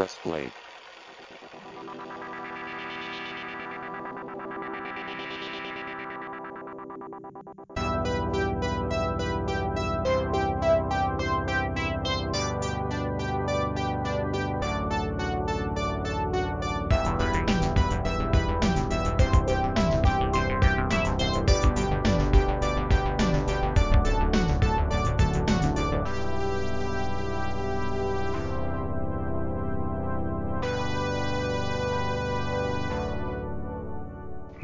Press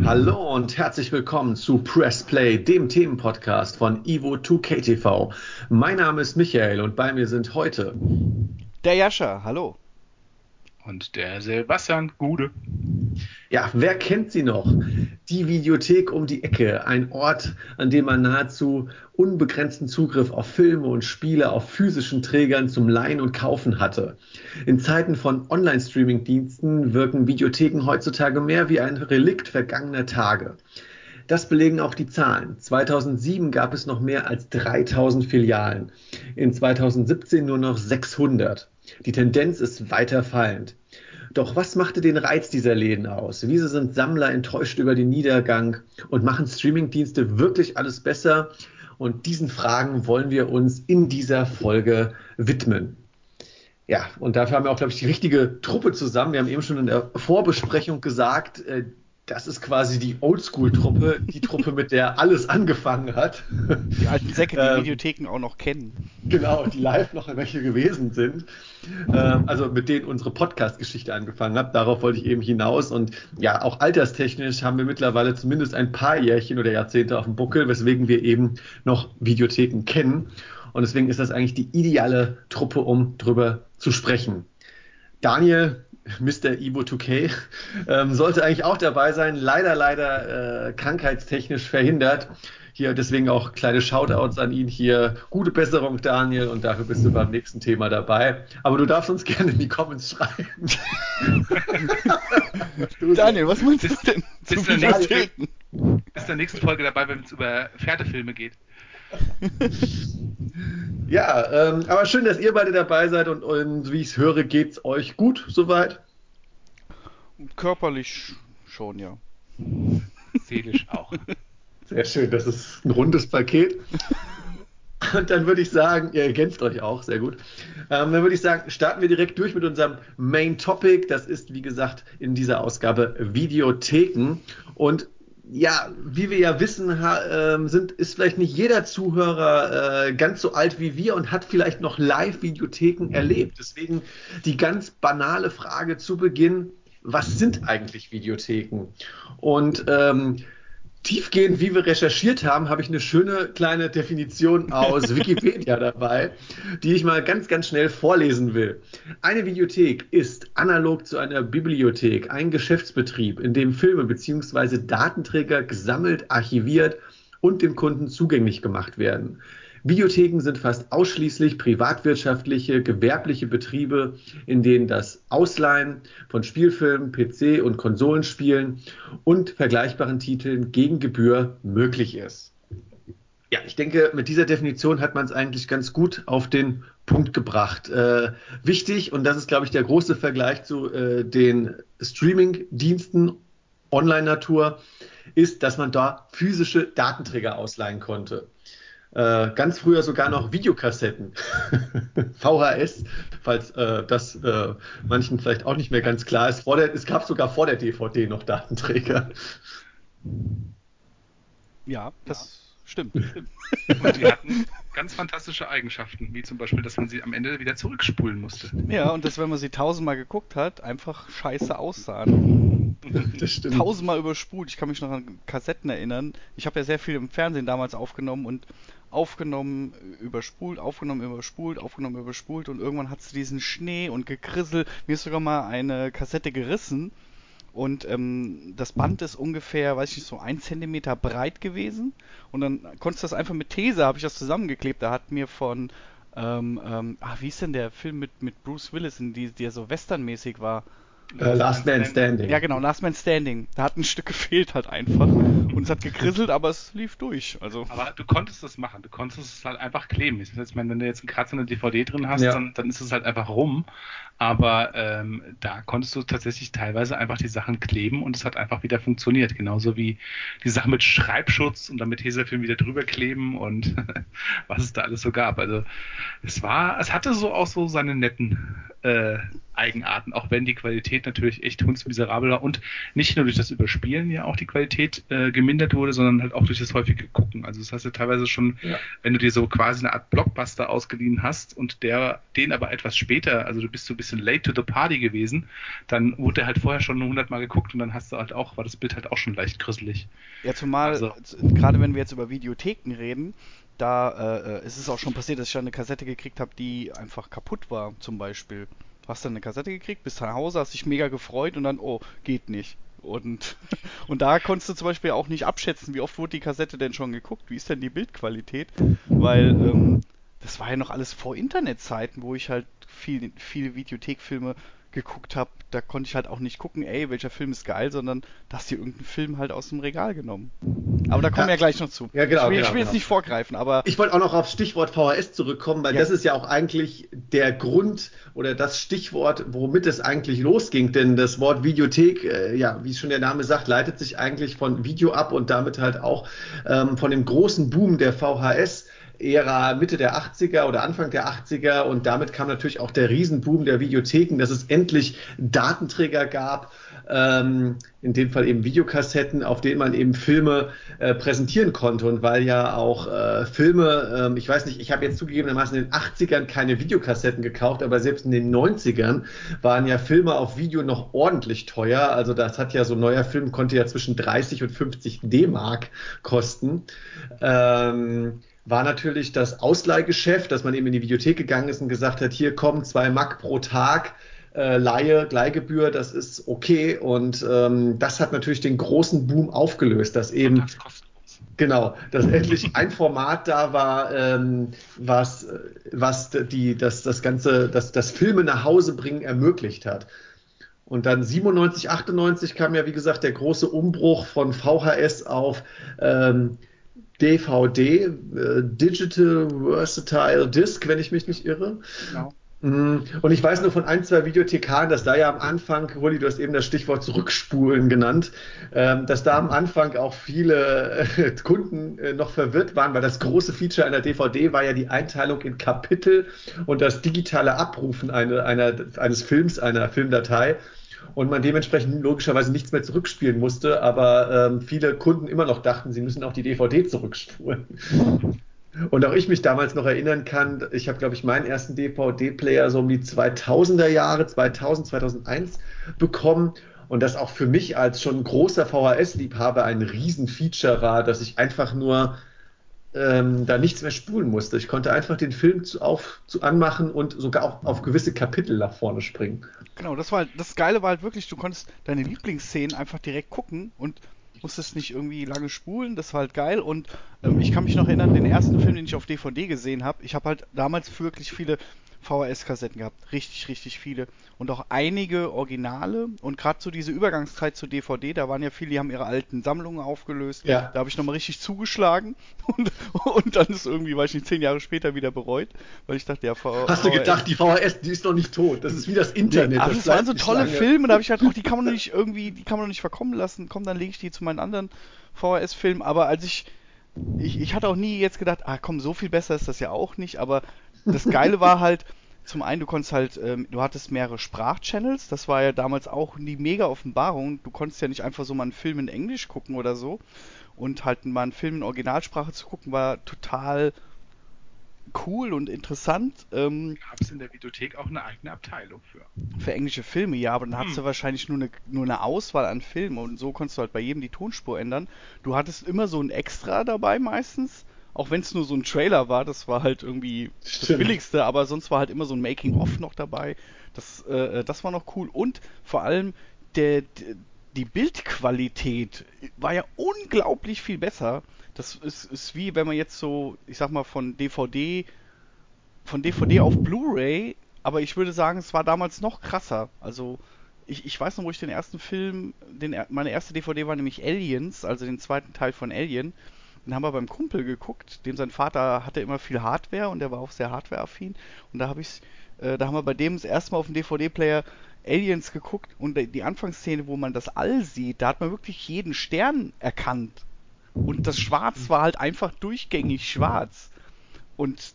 Hallo und herzlich willkommen zu Press Play, dem Themenpodcast von Ivo 2K TV. Mein Name ist Michael und bei mir sind heute Der Jascha, hallo. Und der Sebastian Gude. Ja, wer kennt sie noch? Die Videothek um die Ecke, ein Ort, an dem man nahezu unbegrenzten Zugriff auf Filme und Spiele auf physischen Trägern zum Leihen und Kaufen hatte. In Zeiten von Online-Streaming-Diensten wirken Videotheken heutzutage mehr wie ein Relikt vergangener Tage. Das belegen auch die Zahlen. 2007 gab es noch mehr als 3000 Filialen, in 2017 nur noch 600. Die Tendenz ist weiter fallend. Doch was machte den Reiz dieser Läden aus? Wieso sind Sammler enttäuscht über den Niedergang und machen Streamingdienste wirklich alles besser? Und diesen Fragen wollen wir uns in dieser Folge widmen. Ja, und dafür haben wir auch, glaube ich, die richtige Truppe zusammen. Wir haben eben schon in der Vorbesprechung gesagt, äh, das ist quasi die Oldschool-Truppe, die Truppe, mit der alles angefangen hat. Die alten Säcke, die ähm, Videotheken auch noch kennen. Genau, die live noch welche gewesen sind. Ähm, also mit denen unsere Podcast-Geschichte angefangen hat. Darauf wollte ich eben hinaus. Und ja, auch alterstechnisch haben wir mittlerweile zumindest ein paar Jährchen oder Jahrzehnte auf dem Buckel, weswegen wir eben noch Videotheken kennen. Und deswegen ist das eigentlich die ideale Truppe, um drüber zu sprechen. Daniel, Mr. Ibo 2K, ähm, sollte eigentlich auch dabei sein. Leider, leider äh, krankheitstechnisch verhindert. Hier deswegen auch kleine Shoutouts an ihn hier. Gute Besserung, Daniel, und dafür bist du beim nächsten Thema dabei. Aber du darfst uns gerne in die Comments schreiben. Daniel, was meinst du denn? Bis, bis, der nächste, bis der nächsten Folge dabei, wenn es über Pferdefilme geht. ja, ähm, aber schön, dass ihr beide dabei seid und, und wie ich es höre, geht es euch gut soweit? Körperlich schon, ja. Seelisch auch. Sehr schön, das ist ein rundes Paket. Und dann würde ich sagen, ihr ergänzt euch auch, sehr gut. Ähm, dann würde ich sagen, starten wir direkt durch mit unserem Main Topic. Das ist, wie gesagt, in dieser Ausgabe Videotheken. Und ja, wie wir ja wissen, äh, sind, ist vielleicht nicht jeder Zuhörer äh, ganz so alt wie wir und hat vielleicht noch Live-Videotheken erlebt. Deswegen die ganz banale Frage zu Beginn, was sind eigentlich Videotheken? Und ähm, tiefgehend, wie wir recherchiert haben, habe ich eine schöne kleine Definition aus Wikipedia dabei, die ich mal ganz, ganz schnell vorlesen will. Eine Videothek ist analog zu einer Bibliothek ein Geschäftsbetrieb, in dem Filme bzw. Datenträger gesammelt, archiviert und dem Kunden zugänglich gemacht werden. Videotheken sind fast ausschließlich privatwirtschaftliche, gewerbliche Betriebe, in denen das Ausleihen von Spielfilmen, PC- und Konsolenspielen und vergleichbaren Titeln gegen Gebühr möglich ist. Ja, ich denke, mit dieser Definition hat man es eigentlich ganz gut auf den Punkt gebracht. Äh, wichtig, und das ist, glaube ich, der große Vergleich zu äh, den Streaming-Diensten Online-Natur, ist, dass man da physische Datenträger ausleihen konnte. Äh, ganz früher sogar noch Videokassetten. VHS, falls äh, das äh, manchen vielleicht auch nicht mehr ganz klar ist. Der, es gab sogar vor der DVD noch Datenträger. Ja, das ja. stimmt. Und die hatten ganz fantastische Eigenschaften, wie zum Beispiel, dass man sie am Ende wieder zurückspulen musste. Ja, und dass, wenn man sie tausendmal geguckt hat, einfach scheiße aussahen. Das stimmt. Tausendmal überspult. Ich kann mich noch an Kassetten erinnern. Ich habe ja sehr viel im Fernsehen damals aufgenommen und aufgenommen, überspult, aufgenommen, überspult, aufgenommen, überspult und irgendwann hat sie diesen Schnee und Gekrissel. Mir ist sogar mal eine Kassette gerissen und ähm, das Band ist ungefähr, weiß ich nicht, so ein Zentimeter breit gewesen und dann konntest du das einfach mit These, habe ich das zusammengeklebt. Da hat mir von, ähm, ähm, ach, wie ist denn der Film mit, mit Bruce Willis, in die, der so westernmäßig war? Äh, Last Man Standing. Ja, genau, Last Man Standing. Da hat ein Stück gefehlt halt einfach. Und es hat gekrisselt, aber es lief durch. Also. Aber du konntest das machen. Du konntest es halt einfach kleben. Ich meine, wenn du jetzt einen Kratzer in der DVD drin hast, ja. dann, dann ist es halt einfach rum. Aber ähm, da konntest du tatsächlich teilweise einfach die Sachen kleben und es hat einfach wieder funktioniert. Genauso wie die Sachen mit Schreibschutz und dann mit Tesafilm wieder drüber kleben und was es da alles so gab. Also es war, es hatte so auch so seine netten äh, Eigenarten, auch wenn die Qualität natürlich echt hundsmiserabel war und nicht nur durch das Überspielen ja auch die Qualität äh, gemindert wurde, sondern halt auch durch das häufige Gucken. Also das heißt ja teilweise schon, ja. wenn du dir so quasi eine Art Blockbuster ausgeliehen hast und der den aber etwas später, also du bist so ein bisschen late to the party gewesen, dann wurde der halt vorher schon hundertmal geguckt und dann hast du halt auch, war das Bild halt auch schon leicht grisselig. Ja, zumal, also, gerade wenn wir jetzt über Videotheken reden, da äh, äh, ist es auch schon passiert, dass ich eine Kassette gekriegt habe, die einfach kaputt war, zum Beispiel. Du hast dann eine Kassette gekriegt, bist nach Hause, hast dich mega gefreut und dann, oh, geht nicht. Und, und da konntest du zum Beispiel auch nicht abschätzen, wie oft wurde die Kassette denn schon geguckt, wie ist denn die Bildqualität, weil ähm, das war ja noch alles vor Internetzeiten, wo ich halt viel, viele Videothekfilme geguckt habe, da konnte ich halt auch nicht gucken, ey, welcher Film ist geil, sondern da hast du irgendeinen Film halt aus dem Regal genommen. Aber da kommen ja, wir ja gleich noch zu. Ja, genau. Ich will, genau, ich will genau. jetzt nicht vorgreifen, aber. Ich wollte auch noch auf Stichwort VHS zurückkommen, weil ja. das ist ja auch eigentlich der Grund oder das Stichwort, womit es eigentlich losging. Denn das Wort Videothek, äh, ja, wie schon der Name sagt, leitet sich eigentlich von Video ab und damit halt auch ähm, von dem großen Boom der VHS Ära Mitte der 80er oder Anfang der 80er und damit kam natürlich auch der Riesenboom der Videotheken, dass es endlich Datenträger gab, ähm, in dem Fall eben Videokassetten, auf denen man eben Filme äh, präsentieren konnte und weil ja auch äh, Filme, äh, ich weiß nicht, ich habe jetzt zugegebenermaßen in den 80ern keine Videokassetten gekauft, aber selbst in den 90ern waren ja Filme auf Video noch ordentlich teuer, also das hat ja so ein neuer Film konnte ja zwischen 30 und 50 D-Mark kosten. Ähm, war natürlich das Ausleihgeschäft, dass man eben in die Videothek gegangen ist und gesagt hat, hier kommen zwei Mack pro Tag, äh, Leihe, Leihgebühr, das ist okay. Und ähm, das hat natürlich den großen Boom aufgelöst, dass eben Genau, dass endlich ein Format da war, ähm, was, was die, das, das ganze, das, das Filme nach Hause bringen ermöglicht hat. Und dann 97, 98 kam ja, wie gesagt, der große Umbruch von VHS auf ähm, DVD, äh, Digital Versatile Disc, wenn ich mich nicht irre. Genau. Mm, und ich weiß nur von ein, zwei Videothekaren, dass da ja am Anfang, Rudi, du hast eben das Stichwort Zurückspulen genannt, ähm, dass da am Anfang auch viele äh, Kunden äh, noch verwirrt waren, weil das große Feature einer DVD war ja die Einteilung in Kapitel und das digitale Abrufen eine, einer, eines Films, einer Filmdatei und man dementsprechend logischerweise nichts mehr zurückspielen musste, aber ähm, viele Kunden immer noch dachten, sie müssen auch die DVD zurückspulen. Und auch ich mich damals noch erinnern kann, ich habe, glaube ich, meinen ersten DVD-Player so um die 2000er Jahre, 2000, 2001 bekommen. Und das auch für mich als schon großer VHS-Liebhaber ein Riesenfeature war, dass ich einfach nur ähm, da nichts mehr spulen musste. Ich konnte einfach den Film zu, auf, zu anmachen und sogar auch auf gewisse Kapitel nach vorne springen. Genau, das war halt, das Geile war halt wirklich, du konntest deine Lieblingsszenen einfach direkt gucken und musstest nicht irgendwie lange spulen, das war halt geil. Und ähm, ich kann mich noch erinnern, den ersten Film, den ich auf DVD gesehen habe, ich habe halt damals wirklich viele VHS-Kassetten gehabt. Richtig, richtig viele. Und auch einige Originale. Und gerade so diese Übergangszeit zu DVD, da waren ja viele, die haben ihre alten Sammlungen aufgelöst. Ja. Da habe ich nochmal richtig zugeschlagen. Und, und dann ist irgendwie, weiß ich nicht, zehn Jahre später wieder bereut. Weil ich dachte, ja, VHS. Hast du gedacht, die VHS, die ist noch nicht tot. Das ist wie das Internet. aber das, das waren so tolle lange. Filme. Da habe ich gedacht, auch die kann man nicht irgendwie, die kann man nicht verkommen lassen. Komm, dann lege ich die zu meinen anderen VHS-Filmen. Aber als ich ich, ich hatte auch nie jetzt gedacht, ah komm, so viel besser ist das ja auch nicht, aber das Geile war halt, zum einen, du konntest halt, ähm, du hattest mehrere Sprachchannels, das war ja damals auch die mega Offenbarung. Du konntest ja nicht einfach so mal einen Film in Englisch gucken oder so. Und halt mal einen Film in Originalsprache zu gucken, war total cool und interessant. Ähm, Gab es in der Videothek auch eine eigene Abteilung für? Für englische Filme, ja, aber dann hm. hattest du wahrscheinlich nur eine, nur eine Auswahl an Filmen und so konntest du halt bei jedem die Tonspur ändern. Du hattest immer so ein Extra dabei meistens auch wenn es nur so ein Trailer war, das war halt irgendwie Stimmt. das Billigste, aber sonst war halt immer so ein Making-of noch dabei. Das, äh, das war noch cool. Und vor allem der, die Bildqualität war ja unglaublich viel besser. Das ist, ist wie wenn man jetzt so, ich sag mal, von DVD, von DVD auf Blu-ray, aber ich würde sagen, es war damals noch krasser. Also ich, ich weiß noch, wo ich den ersten Film, den, meine erste DVD war nämlich Aliens, also den zweiten Teil von Alien. Den haben wir beim Kumpel geguckt, dem sein Vater hatte immer viel Hardware und der war auch sehr hardwareaffin. Und da habe ich, äh, da haben wir bei dem das erste Mal auf dem DVD-Player Aliens geguckt und die Anfangsszene, wo man das All sieht, da hat man wirklich jeden Stern erkannt. Und das Schwarz war halt einfach durchgängig schwarz. Und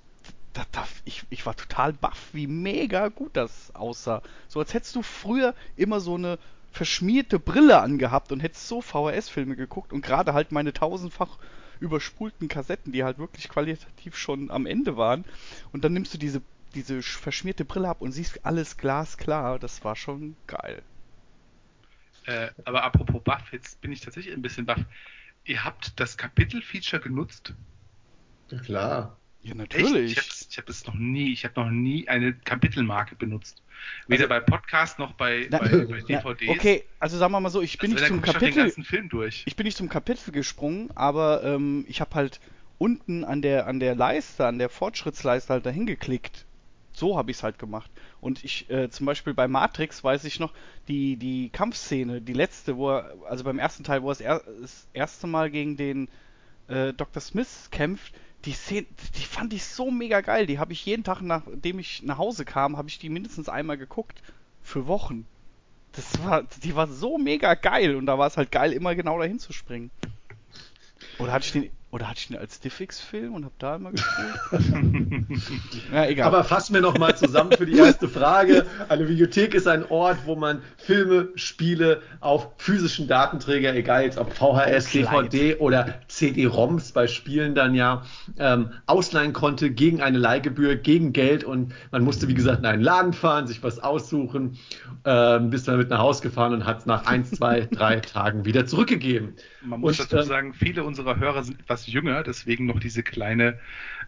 da, da, ich, ich war total baff, wie mega gut das aussah. So als hättest du früher immer so eine verschmierte Brille angehabt und hättest so VHS-Filme geguckt und gerade halt meine tausendfach überspulten Kassetten, die halt wirklich qualitativ schon am Ende waren. Und dann nimmst du diese, diese verschmierte Brille ab und siehst alles glasklar. Das war schon geil. Äh, aber apropos Buff, jetzt bin ich tatsächlich ein bisschen baff. Ihr habt das Kapitel-Feature genutzt? Ja, klar. Ja, natürlich. Echt? Ich habe hab es noch nie, ich habe noch nie eine Kapitelmarke benutzt. Weder also, bei Podcast noch bei, na, bei, bei DVDs. Na, okay, also sagen wir mal so, ich bin also, nicht zum Kapitel. Ich, ich bin nicht zum Kapitel gesprungen, aber ähm, ich habe halt unten an der an der Leiste, an der Fortschrittsleiste halt dahin geklickt. So habe ich es halt gemacht. Und ich, äh, zum Beispiel bei Matrix weiß ich noch, die, die Kampfszene, die letzte, wo er, also beim ersten Teil, wo er das, er, das erste Mal gegen den äh, Dr. Smith kämpft, die Szene, die fand ich so mega geil. Die habe ich jeden Tag, nachdem ich nach Hause kam, habe ich die mindestens einmal geguckt. Für Wochen. Das war, die war so mega geil und da war es halt geil, immer genau dahin zu springen. Oder hatte ich den, oder hatte ich den als Diffix-Film und habe da immer gespielt? ja, egal. Aber fassen wir nochmal zusammen für die erste Frage. Eine Videothek ist ein Ort, wo man Filme, Spiele auf physischen Datenträger, egal jetzt ob VHS, DVD oder CD-ROMs bei Spielen dann ja, ähm, ausleihen konnte gegen eine Leihgebühr, gegen Geld und man musste, wie gesagt, in einen Laden fahren, sich was aussuchen, ähm, bist dann mit nach Hause gefahren und hat es nach ein, zwei, drei Tagen wieder zurückgegeben. Man muss und, dazu äh, sagen, viele unserer Hörer sind etwas jünger, deswegen noch diese kleine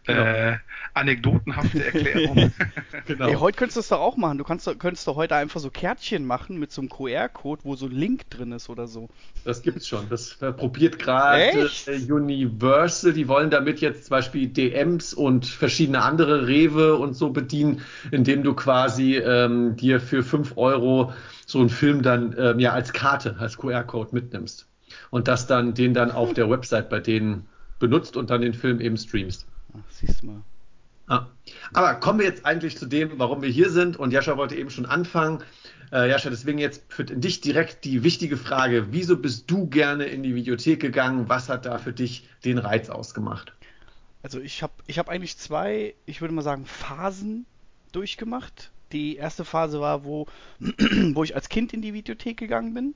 genau. äh, anekdotenhafte Erklärung. genau. Ey, heute könntest du das doch auch machen. Du kannst, könntest doch heute einfach so Kärtchen machen mit so einem QR-Code, wo so ein Link drin ist oder so. Das gibt's schon. Das probiert gerade Universal. Die wollen damit jetzt zum Beispiel DMs und verschiedene andere Rewe und so bedienen, indem du quasi ähm, dir für 5 Euro so einen Film dann ähm, ja als Karte, als QR-Code mitnimmst und das dann den dann auf der Website bei denen benutzt und dann den Film eben streamst. Ach, siehst du mal. Ah. Aber kommen wir jetzt eigentlich zu dem, warum wir hier sind. Und Jascha wollte eben schon anfangen. Äh, Jascha, deswegen jetzt für dich direkt die wichtige Frage: Wieso bist du gerne in die Videothek gegangen? Was hat da für dich den Reiz ausgemacht? Also ich habe ich hab eigentlich zwei, ich würde mal sagen, Phasen durchgemacht. Die erste Phase war, wo, wo ich als Kind in die Videothek gegangen bin.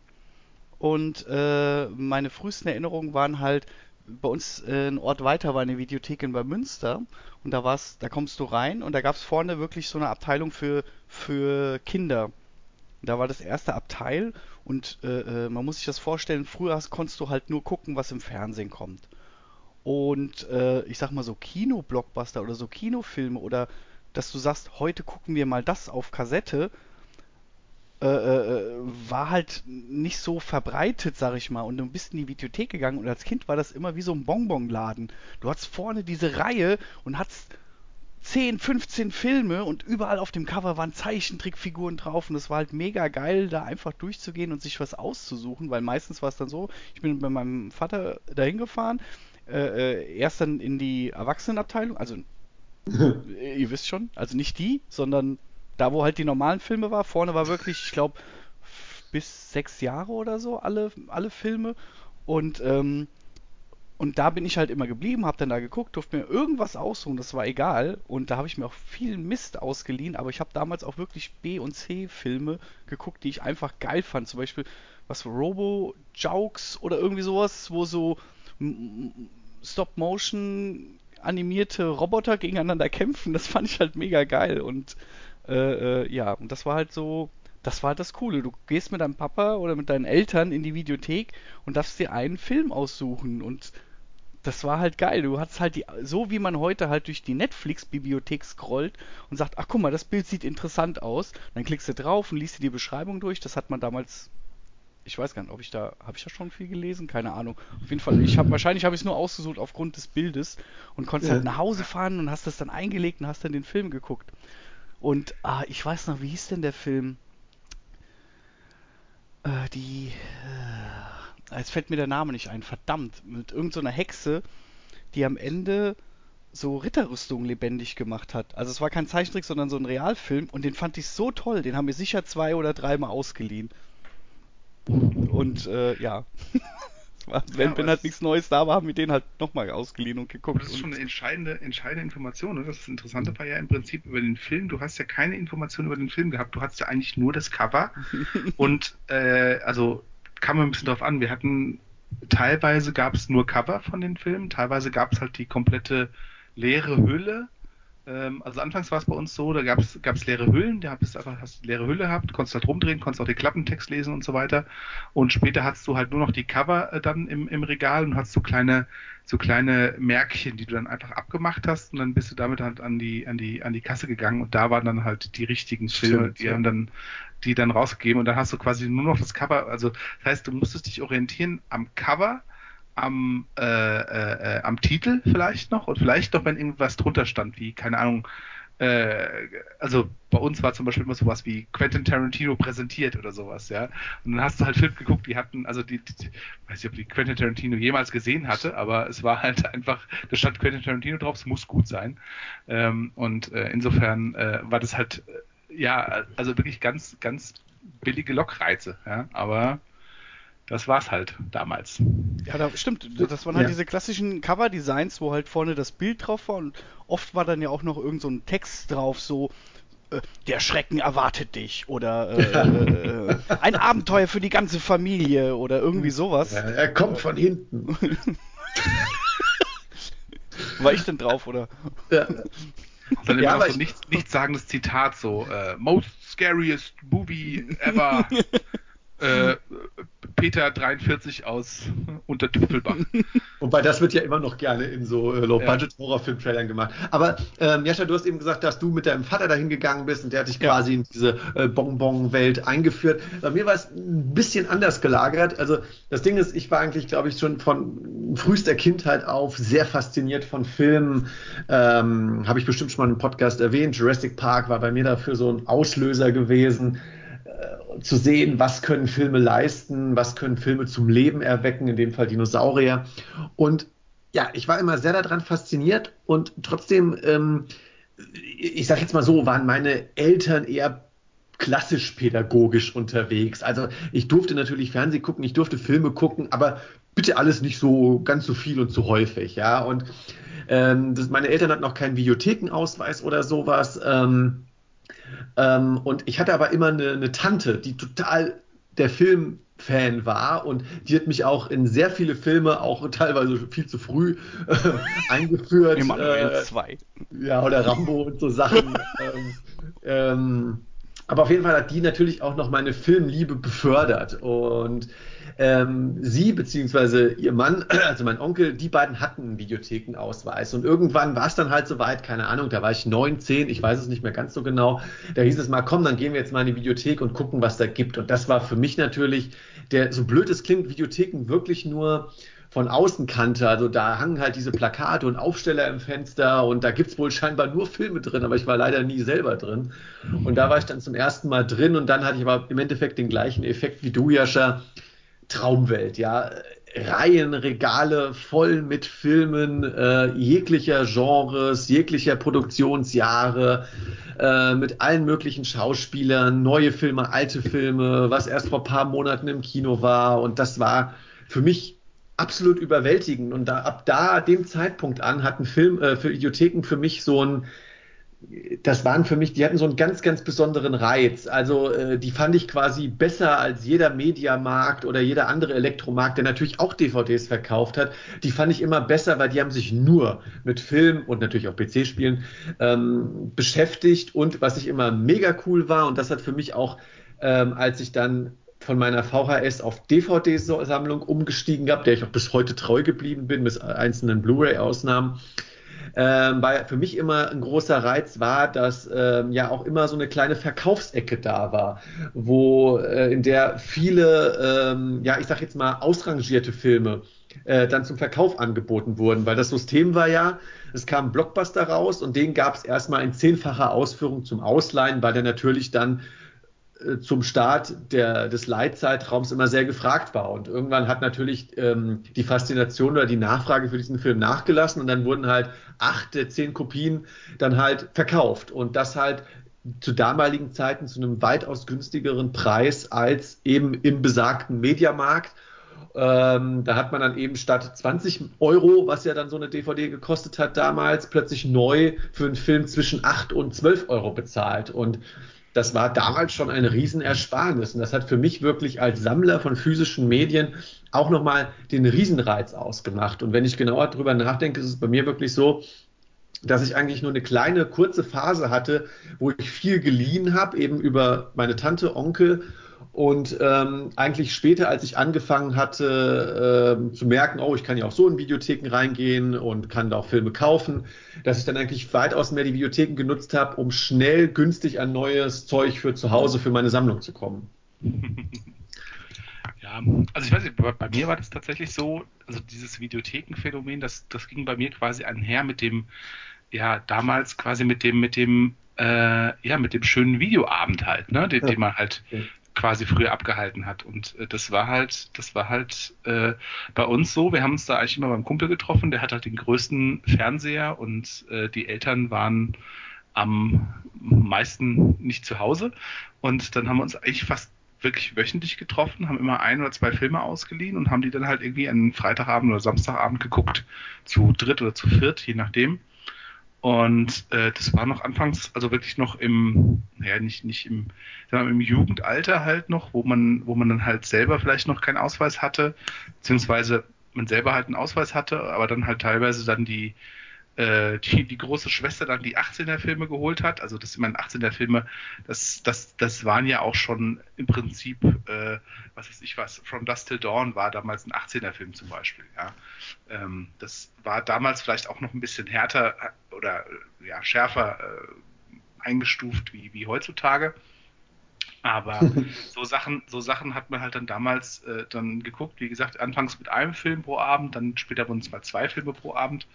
Und äh, meine frühesten Erinnerungen waren halt, bei uns äh, ein Ort weiter war eine Videothek in Münster und da war's, da kommst du rein und da gab es vorne wirklich so eine Abteilung für, für Kinder. Da war das erste Abteil und äh, äh, man muss sich das vorstellen, früher konntest du halt nur gucken, was im Fernsehen kommt. Und äh, ich sag mal so Kino-Blockbuster oder so Kinofilme oder dass du sagst, heute gucken wir mal das auf Kassette, äh, äh, war halt nicht so verbreitet, sag ich mal. Und du bist in die Videothek gegangen und als Kind war das immer wie so ein Bonbonladen. Du hattest vorne diese Reihe und hattest 10, 15 Filme und überall auf dem Cover waren Zeichentrickfiguren drauf und es war halt mega geil, da einfach durchzugehen und sich was auszusuchen, weil meistens war es dann so, ich bin bei meinem Vater dahin gefahren, äh, äh erst dann in die Erwachsenenabteilung, also ihr wisst schon, also nicht die, sondern da, wo halt die normalen Filme war, vorne war wirklich, ich glaube, bis sechs Jahre oder so alle, alle Filme. Und, ähm, und da bin ich halt immer geblieben, hab dann da geguckt, durfte mir irgendwas aussuchen, das war egal. Und da habe ich mir auch viel Mist ausgeliehen, aber ich habe damals auch wirklich B- und C-Filme geguckt, die ich einfach geil fand. Zum Beispiel was Robo-Jokes oder irgendwie sowas, wo so Stop-Motion animierte Roboter gegeneinander kämpfen. Das fand ich halt mega geil. Und äh, äh, ja, und das war halt so, das war halt das Coole. Du gehst mit deinem Papa oder mit deinen Eltern in die Videothek und darfst dir einen Film aussuchen und das war halt geil. Du hattest halt die, so wie man heute halt durch die Netflix-Bibliothek scrollt und sagt, ach guck mal, das Bild sieht interessant aus. Dann klickst du drauf und liest dir die Beschreibung durch. Das hat man damals, ich weiß gar nicht, ob ich da, habe ich da schon viel gelesen? Keine Ahnung. Auf jeden Fall, ich habe wahrscheinlich habe ich es nur ausgesucht aufgrund des Bildes und konntest halt ja. halt nach Hause fahren und hast das dann eingelegt und hast dann den Film geguckt. Und ah, ich weiß noch, wie hieß denn der Film? Äh, die. Äh, jetzt fällt mir der Name nicht ein, verdammt. Mit irgendeiner so Hexe, die am Ende so Ritterrüstungen lebendig gemacht hat. Also es war kein Zeichentrick, sondern so ein Realfilm und den fand ich so toll. Den haben wir sicher zwei oder dreimal ausgeliehen. Und äh, ja. wenn, ja, wenn halt nichts Neues da war, haben wir den halt nochmal ausgeliehen und geguckt. Das ist schon eine entscheidende, entscheidende Information. Ne? Das Interessante war ja im Prinzip über den Film. Du hast ja keine Informationen über den Film gehabt. Du hattest ja eigentlich nur das Cover. und äh, also kam ein bisschen drauf an. Wir hatten teilweise gab es nur Cover von den Filmen, teilweise gab es halt die komplette leere Hülle ähm, also anfangs war es bei uns so, da gab es leere Hüllen, da hast du einfach hast leere Hülle gehabt, konntest halt rumdrehen, konntest auch den Klappentext lesen und so weiter. Und später hast du halt nur noch die Cover äh, dann im, im Regal und hast so kleine, so kleine Märkchen, die du dann einfach abgemacht hast und dann bist du damit halt an die, an die, an die Kasse gegangen und da waren dann halt die richtigen Filme, Stimmt, die ja. haben dann, die dann rausgegeben und dann hast du quasi nur noch das Cover, also das heißt, du musstest dich orientieren am Cover, am, äh, äh, am Titel vielleicht noch und vielleicht noch, wenn irgendwas drunter stand, wie, keine Ahnung, äh, also bei uns war zum Beispiel immer sowas wie Quentin Tarantino präsentiert oder sowas, ja. Und dann hast du halt Film geguckt, die hatten, also die, die weiß nicht, ob die Quentin Tarantino jemals gesehen hatte, aber es war halt einfach, da stand Quentin Tarantino drauf, es muss gut sein. Ähm, und äh, insofern äh, war das halt, äh, ja, also wirklich ganz, ganz billige Lockreize, ja. Aber das war's halt damals. Ja, da, stimmt. Das waren halt ja. diese klassischen Cover-Designs, wo halt vorne das Bild drauf war und oft war dann ja auch noch irgend so ein Text drauf, so äh, der Schrecken erwartet dich oder äh, äh, ein Abenteuer für die ganze Familie oder irgendwie sowas. Ja, er kommt von hinten. war ich denn drauf, oder? Ja. Und dann immer ja, noch so nichts, nichtssagendes Zitat, so äh, Most scariest movie ever. äh, Peter 43 aus Untertüffelbach. Wobei das wird ja immer noch gerne in so äh, Low-Budget-Horrorfilm-Trailern gemacht. Aber ähm, Jascha, du hast eben gesagt, dass du mit deinem Vater dahin gegangen bist und der hat dich ja. quasi in diese äh, Bonbon-Welt eingeführt. Bei mir war es ein bisschen anders gelagert. Also das Ding ist, ich war eigentlich, glaube ich, schon von frühester Kindheit auf sehr fasziniert von Filmen. Ähm, Habe ich bestimmt schon mal im Podcast erwähnt. Jurassic Park war bei mir dafür so ein Auslöser gewesen zu sehen, was können Filme leisten, was können Filme zum Leben erwecken, in dem Fall Dinosaurier. Und ja, ich war immer sehr daran fasziniert und trotzdem, ähm, ich sage jetzt mal so, waren meine Eltern eher klassisch pädagogisch unterwegs. Also ich durfte natürlich Fernsehen gucken, ich durfte Filme gucken, aber bitte alles nicht so ganz so viel und so häufig, ja. Und ähm, das, meine Eltern hatten auch keinen Videothekenausweis oder sowas. Ähm, ähm, und ich hatte aber immer eine, eine Tante, die total der Filmfan war und die hat mich auch in sehr viele Filme, auch teilweise viel zu früh, äh, eingeführt. Emanuel 2. Äh, ja, oder Rambo und so Sachen. ähm, ähm, aber auf jeden Fall hat die natürlich auch noch meine Filmliebe befördert. Und ähm, sie beziehungsweise ihr Mann, also mein Onkel, die beiden hatten einen Videothekenausweis. Und irgendwann war es dann halt soweit, keine Ahnung, da war ich neun, zehn, ich weiß es nicht mehr ganz so genau. Da hieß es mal, komm, dann gehen wir jetzt mal in die Videothek und gucken, was da gibt. Und das war für mich natürlich, der, so blöd es klingt, Videotheken wirklich nur von außen kannte. Also da hangen halt diese Plakate und Aufsteller im Fenster und da gibt es wohl scheinbar nur Filme drin, aber ich war leider nie selber drin. Und da war ich dann zum ersten Mal drin und dann hatte ich aber im Endeffekt den gleichen Effekt wie du, Jascha. Traumwelt, ja. Reihen, Regale voll mit Filmen äh, jeglicher Genres, jeglicher Produktionsjahre, äh, mit allen möglichen Schauspielern, neue Filme, alte Filme, was erst vor ein paar Monaten im Kino war. Und das war für mich absolut überwältigend. Und da, ab da, dem Zeitpunkt an, hatten Film, äh, für Idiotheken für mich so ein das waren für mich, die hatten so einen ganz, ganz besonderen Reiz. Also äh, die fand ich quasi besser als jeder Mediamarkt oder jeder andere Elektromarkt, der natürlich auch DVDs verkauft hat. Die fand ich immer besser, weil die haben sich nur mit Film und natürlich auch PC-Spielen ähm, beschäftigt. Und was ich immer mega cool war, und das hat für mich auch, ähm, als ich dann von meiner VHS auf DVD-Sammlung umgestiegen habe, der ich auch bis heute treu geblieben bin, mit einzelnen Blu-ray-Ausnahmen, ähm, weil für mich immer ein großer Reiz war, dass ähm, ja auch immer so eine kleine Verkaufsecke da war, wo äh, in der viele, ähm, ja, ich sag jetzt mal, ausrangierte Filme äh, dann zum Verkauf angeboten wurden, weil das System war ja, es kam Blockbuster raus und den gab es erstmal in zehnfacher Ausführung zum Ausleihen, weil der natürlich dann äh, zum Start der, des Leitzeitraums immer sehr gefragt war. Und irgendwann hat natürlich ähm, die Faszination oder die Nachfrage für diesen Film nachgelassen und dann wurden halt acht zehn Kopien dann halt verkauft. Und das halt zu damaligen Zeiten zu einem weitaus günstigeren Preis als eben im besagten Mediamarkt. Ähm, da hat man dann eben statt 20 Euro, was ja dann so eine DVD gekostet hat damals, plötzlich neu für einen Film zwischen 8 und 12 Euro bezahlt. Und das war damals schon ein Riesenersparnis. Und das hat für mich wirklich als Sammler von physischen Medien auch nochmal den Riesenreiz ausgemacht. Und wenn ich genauer drüber nachdenke, ist es bei mir wirklich so, dass ich eigentlich nur eine kleine, kurze Phase hatte, wo ich viel geliehen habe, eben über meine Tante, Onkel und ähm, eigentlich später, als ich angefangen hatte äh, zu merken, oh, ich kann ja auch so in Videotheken reingehen und kann da auch Filme kaufen, dass ich dann eigentlich weitaus mehr die Videotheken genutzt habe, um schnell günstig an neues Zeug für zu Hause, für meine Sammlung zu kommen. Ja, also ich weiß nicht, bei mir war das tatsächlich so, also dieses Videothekenphänomen, das, das ging bei mir quasi einher mit dem, ja, damals quasi mit dem, mit dem, äh, ja, mit dem schönen Videoabend halt, ne, den, ja. den man halt quasi früher abgehalten hat. Und äh, das war halt, das war halt äh, bei uns so. Wir haben uns da eigentlich immer beim Kumpel getroffen. Der hat halt den größten Fernseher und äh, die Eltern waren am meisten nicht zu Hause. Und dann haben wir uns eigentlich fast wirklich wöchentlich getroffen, haben immer ein oder zwei Filme ausgeliehen und haben die dann halt irgendwie einen Freitagabend oder Samstagabend geguckt. Zu dritt oder zu viert, je nachdem. Und äh, das war noch anfangs, also wirklich noch im, naja, nicht, nicht im, wir, im Jugendalter halt noch, wo man, wo man dann halt selber vielleicht noch keinen Ausweis hatte, beziehungsweise man selber halt einen Ausweis hatte, aber dann halt teilweise dann die, die, die große Schwester dann die 18er Filme geholt hat. Also das, ich meine, 18er Filme, das, das, das waren ja auch schon im Prinzip, äh, was weiß ich was, From Dust Till Dawn war damals ein 18er Film zum Beispiel. Ja. Ähm, das war damals vielleicht auch noch ein bisschen härter äh, oder ja, schärfer äh, eingestuft wie, wie heutzutage. Aber so Sachen, so Sachen hat man halt dann damals äh, dann geguckt. Wie gesagt, anfangs mit einem Film pro Abend, dann später wurden es mal zwei Filme pro Abend.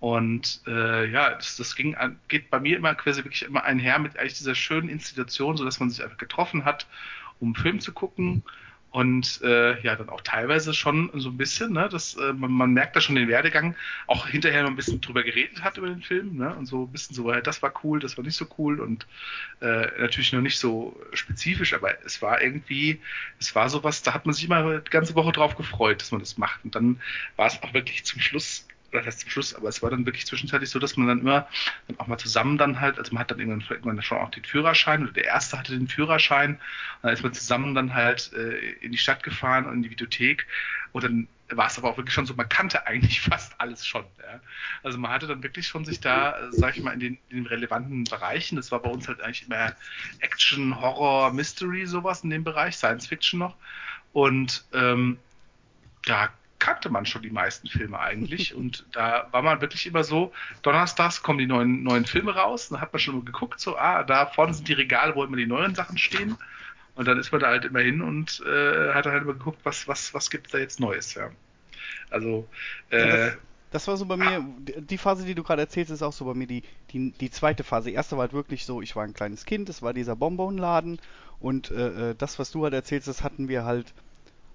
Und äh, ja, das, das ging, geht bei mir immer quasi wirklich immer einher mit eigentlich dieser schönen Institution, so dass man sich einfach getroffen hat, um einen Film zu gucken. Und äh, ja, dann auch teilweise schon so ein bisschen, ne, dass äh, man, man merkt da schon den Werdegang, auch hinterher noch ein bisschen drüber geredet hat über den Film, ne? Und so ein bisschen so, das war cool, das war nicht so cool und äh, natürlich noch nicht so spezifisch, aber es war irgendwie, es war sowas, da hat man sich immer die ganze Woche drauf gefreut, dass man das macht. Und dann war es auch wirklich zum Schluss oder das zum Schluss, aber es war dann wirklich zwischenzeitlich so, dass man dann immer dann auch mal zusammen dann halt, also man hat dann irgendwann, irgendwann schon auch den Führerschein oder der erste hatte den Führerschein und dann ist man zusammen dann halt äh, in die Stadt gefahren und in die Videothek und dann war es aber auch wirklich schon so, man kannte eigentlich fast alles schon. Ja. Also man hatte dann wirklich schon sich da, äh, sag ich mal, in den, in den relevanten Bereichen, das war bei uns halt eigentlich immer Action, Horror, Mystery, sowas in dem Bereich, Science Fiction noch. Und ähm, da kannte man schon die meisten Filme eigentlich. Und da war man wirklich immer so, donnerstags kommen die neuen, neuen Filme raus. Dann hat man schon mal geguckt, so, ah, da vorne sind die Regale, wo immer die neuen Sachen stehen. Und dann ist man da halt immer hin und äh, hat halt immer geguckt, was, was, was gibt es da jetzt Neues, ja. Also, äh, ja, das, das, war so bei mir, die Phase, die du gerade erzählst, ist auch so bei mir die, die, die zweite Phase. Die erste war halt wirklich so, ich war ein kleines Kind, es war dieser Bonbonladen und äh, äh, das, was du halt erzählst, das hatten wir halt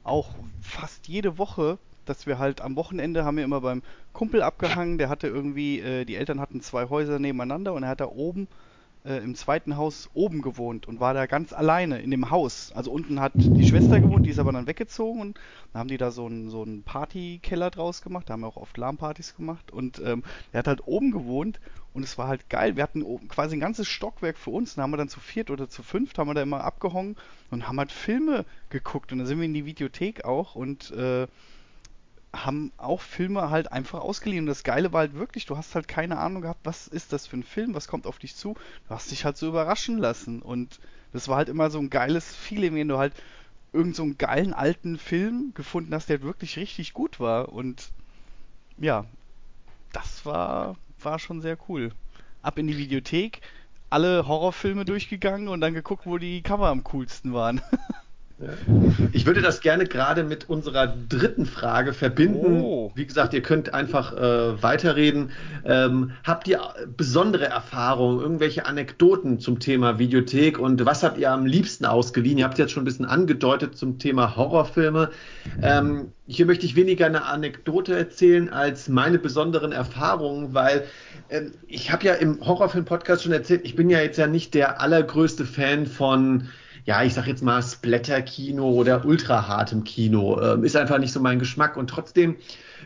auch fast jede Woche dass wir halt am Wochenende haben wir immer beim Kumpel abgehangen, der hatte irgendwie, äh, die Eltern hatten zwei Häuser nebeneinander und er hat da oben äh, im zweiten Haus oben gewohnt und war da ganz alleine in dem Haus. Also unten hat die Schwester gewohnt, die ist aber dann weggezogen und dann haben die da so einen so Partykeller draus gemacht, da haben wir auch oft LAN-Partys gemacht und ähm, er hat halt oben gewohnt und es war halt geil. Wir hatten quasi ein ganzes Stockwerk für uns, da haben wir dann zu viert oder zu fünft, haben wir da immer abgehongen und haben halt Filme geguckt und dann sind wir in die Videothek auch und äh, haben auch Filme halt einfach ausgeliehen. Und das Geile war halt wirklich, du hast halt keine Ahnung gehabt, was ist das für ein Film, was kommt auf dich zu. Du hast dich halt so überraschen lassen. Und das war halt immer so ein geiles Feeling, wenn du halt irgend so einen geilen alten Film gefunden hast, der wirklich richtig gut war. Und ja, das war, war schon sehr cool. Ab in die Videothek, alle Horrorfilme durchgegangen und dann geguckt, wo die Cover am coolsten waren. Ich würde das gerne gerade mit unserer dritten Frage verbinden. Oh. Wie gesagt, ihr könnt einfach äh, weiterreden. Ähm, habt ihr besondere Erfahrungen, irgendwelche Anekdoten zum Thema Videothek und was habt ihr am liebsten ausgeliehen? Ihr habt jetzt schon ein bisschen angedeutet zum Thema Horrorfilme. Ähm, hier möchte ich weniger eine Anekdote erzählen als meine besonderen Erfahrungen, weil äh, ich habe ja im Horrorfilm-Podcast schon erzählt, ich bin ja jetzt ja nicht der allergrößte Fan von ja, ich sag jetzt mal Splatter-Kino oder ultra hartem Kino. Ähm, ist einfach nicht so mein Geschmack. Und trotzdem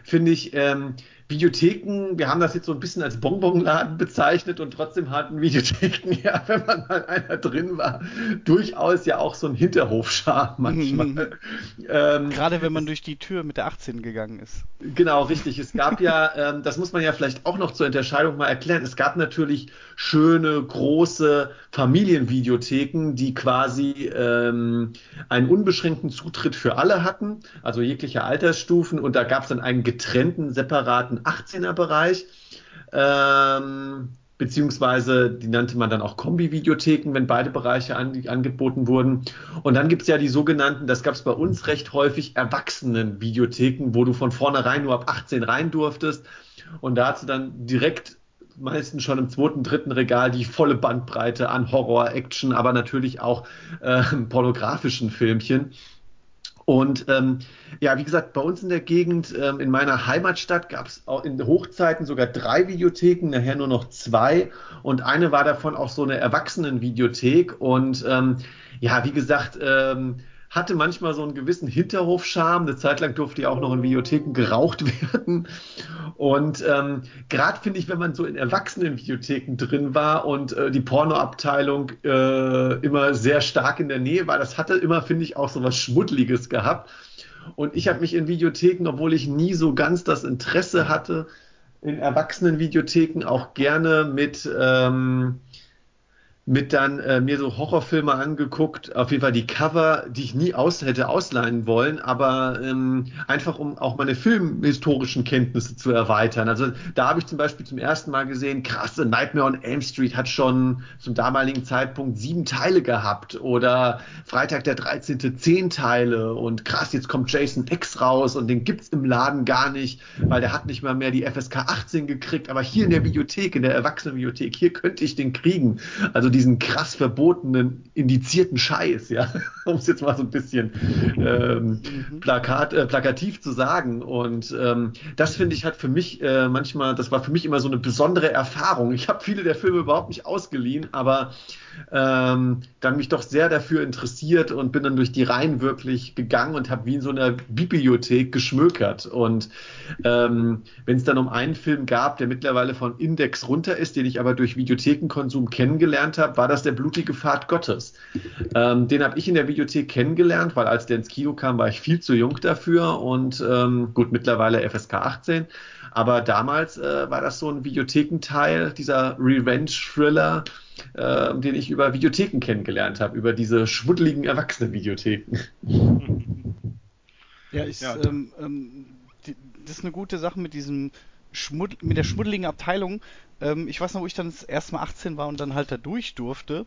finde ich, ähm, Videotheken, wir haben das jetzt so ein bisschen als Bonbonladen bezeichnet und trotzdem hatten Videotheken ja, wenn man mal einer drin war, durchaus ja auch so ein Hinterhofschar manchmal. ähm, Gerade wenn man durch die Tür mit der 18 gegangen ist. Genau, richtig. Es gab ja, ähm, das muss man ja vielleicht auch noch zur Unterscheidung mal erklären, es gab natürlich schöne, große Familienvideotheken, die quasi ähm, einen unbeschränkten Zutritt für alle hatten, also jegliche Altersstufen und da gab es dann einen getrennten, separaten 18er Bereich. Ähm, beziehungsweise die nannte man dann auch Kombi-Videotheken, wenn beide Bereiche an, angeboten wurden. Und dann gibt es ja die sogenannten, das gab es bei uns recht häufig, Erwachsenen-Videotheken, wo du von vornherein nur ab 18 rein durftest. Und da hast du dann direkt meistens schon im zweiten, dritten Regal die volle Bandbreite an Horror, Action, aber natürlich auch äh, pornografischen Filmchen. Und ähm, ja, wie gesagt, bei uns in der Gegend, ähm, in meiner Heimatstadt, gab es in Hochzeiten sogar drei Videotheken, nachher nur noch zwei. Und eine war davon auch so eine Erwachsenenvideothek. Und ähm, ja, wie gesagt, ähm, hatte manchmal so einen gewissen Hinterhofscham. Eine Zeit lang durfte ja auch noch in Videotheken geraucht werden. Und ähm, gerade finde ich, wenn man so in Erwachsenen-Videotheken drin war und äh, die Pornoabteilung äh, immer sehr stark in der Nähe war, das hatte immer, finde ich, auch so was Schmuddeliges gehabt. Und ich habe mich in Videotheken, obwohl ich nie so ganz das Interesse hatte, in Erwachsenen-Videotheken auch gerne mit ähm, mit dann äh, mir so Horrorfilme angeguckt, auf jeden Fall die Cover, die ich nie aus hätte ausleihen wollen, aber ähm, einfach um auch meine filmhistorischen Kenntnisse zu erweitern. Also da habe ich zum Beispiel zum ersten Mal gesehen, krasse Nightmare on Elm Street hat schon zum damaligen Zeitpunkt sieben Teile gehabt oder Freitag der 13. zehn Teile und krass, jetzt kommt Jason X raus und den gibt's im Laden gar nicht, weil der hat nicht mal mehr die FSK 18 gekriegt, aber hier in der Bibliothek, in der Erwachsenenbibliothek, hier könnte ich den kriegen. Also diesen krass verbotenen, indizierten Scheiß, ja, um es jetzt mal so ein bisschen ähm, mhm. plakat, äh, plakativ zu sagen. Und ähm, das finde ich hat für mich äh, manchmal, das war für mich immer so eine besondere Erfahrung. Ich habe viele der Filme überhaupt nicht ausgeliehen, aber ähm, dann mich doch sehr dafür interessiert und bin dann durch die Reihen wirklich gegangen und habe wie in so einer Bibliothek geschmökert. Und ähm, wenn es dann um einen Film gab, der mittlerweile von Index runter ist, den ich aber durch Videothekenkonsum kennengelernt habe, war das der blutige Pfad Gottes. Ähm, den habe ich in der Videothek kennengelernt, weil als der ins Kino kam, war ich viel zu jung dafür und ähm, gut, mittlerweile FSK 18. Aber damals äh, war das so ein Videothekenteil, dieser Revenge-Thriller, äh, den ich über Videotheken kennengelernt habe, über diese schmuddeligen Erwachsenen-Videotheken. Ja, ich, ja. Ähm, ähm, die, das ist eine gute Sache mit diesem Schmudd mit der schmuddeligen Abteilung. Ähm, ich weiß noch, wo ich dann das erste Mal 18 war und dann halt da durch durfte.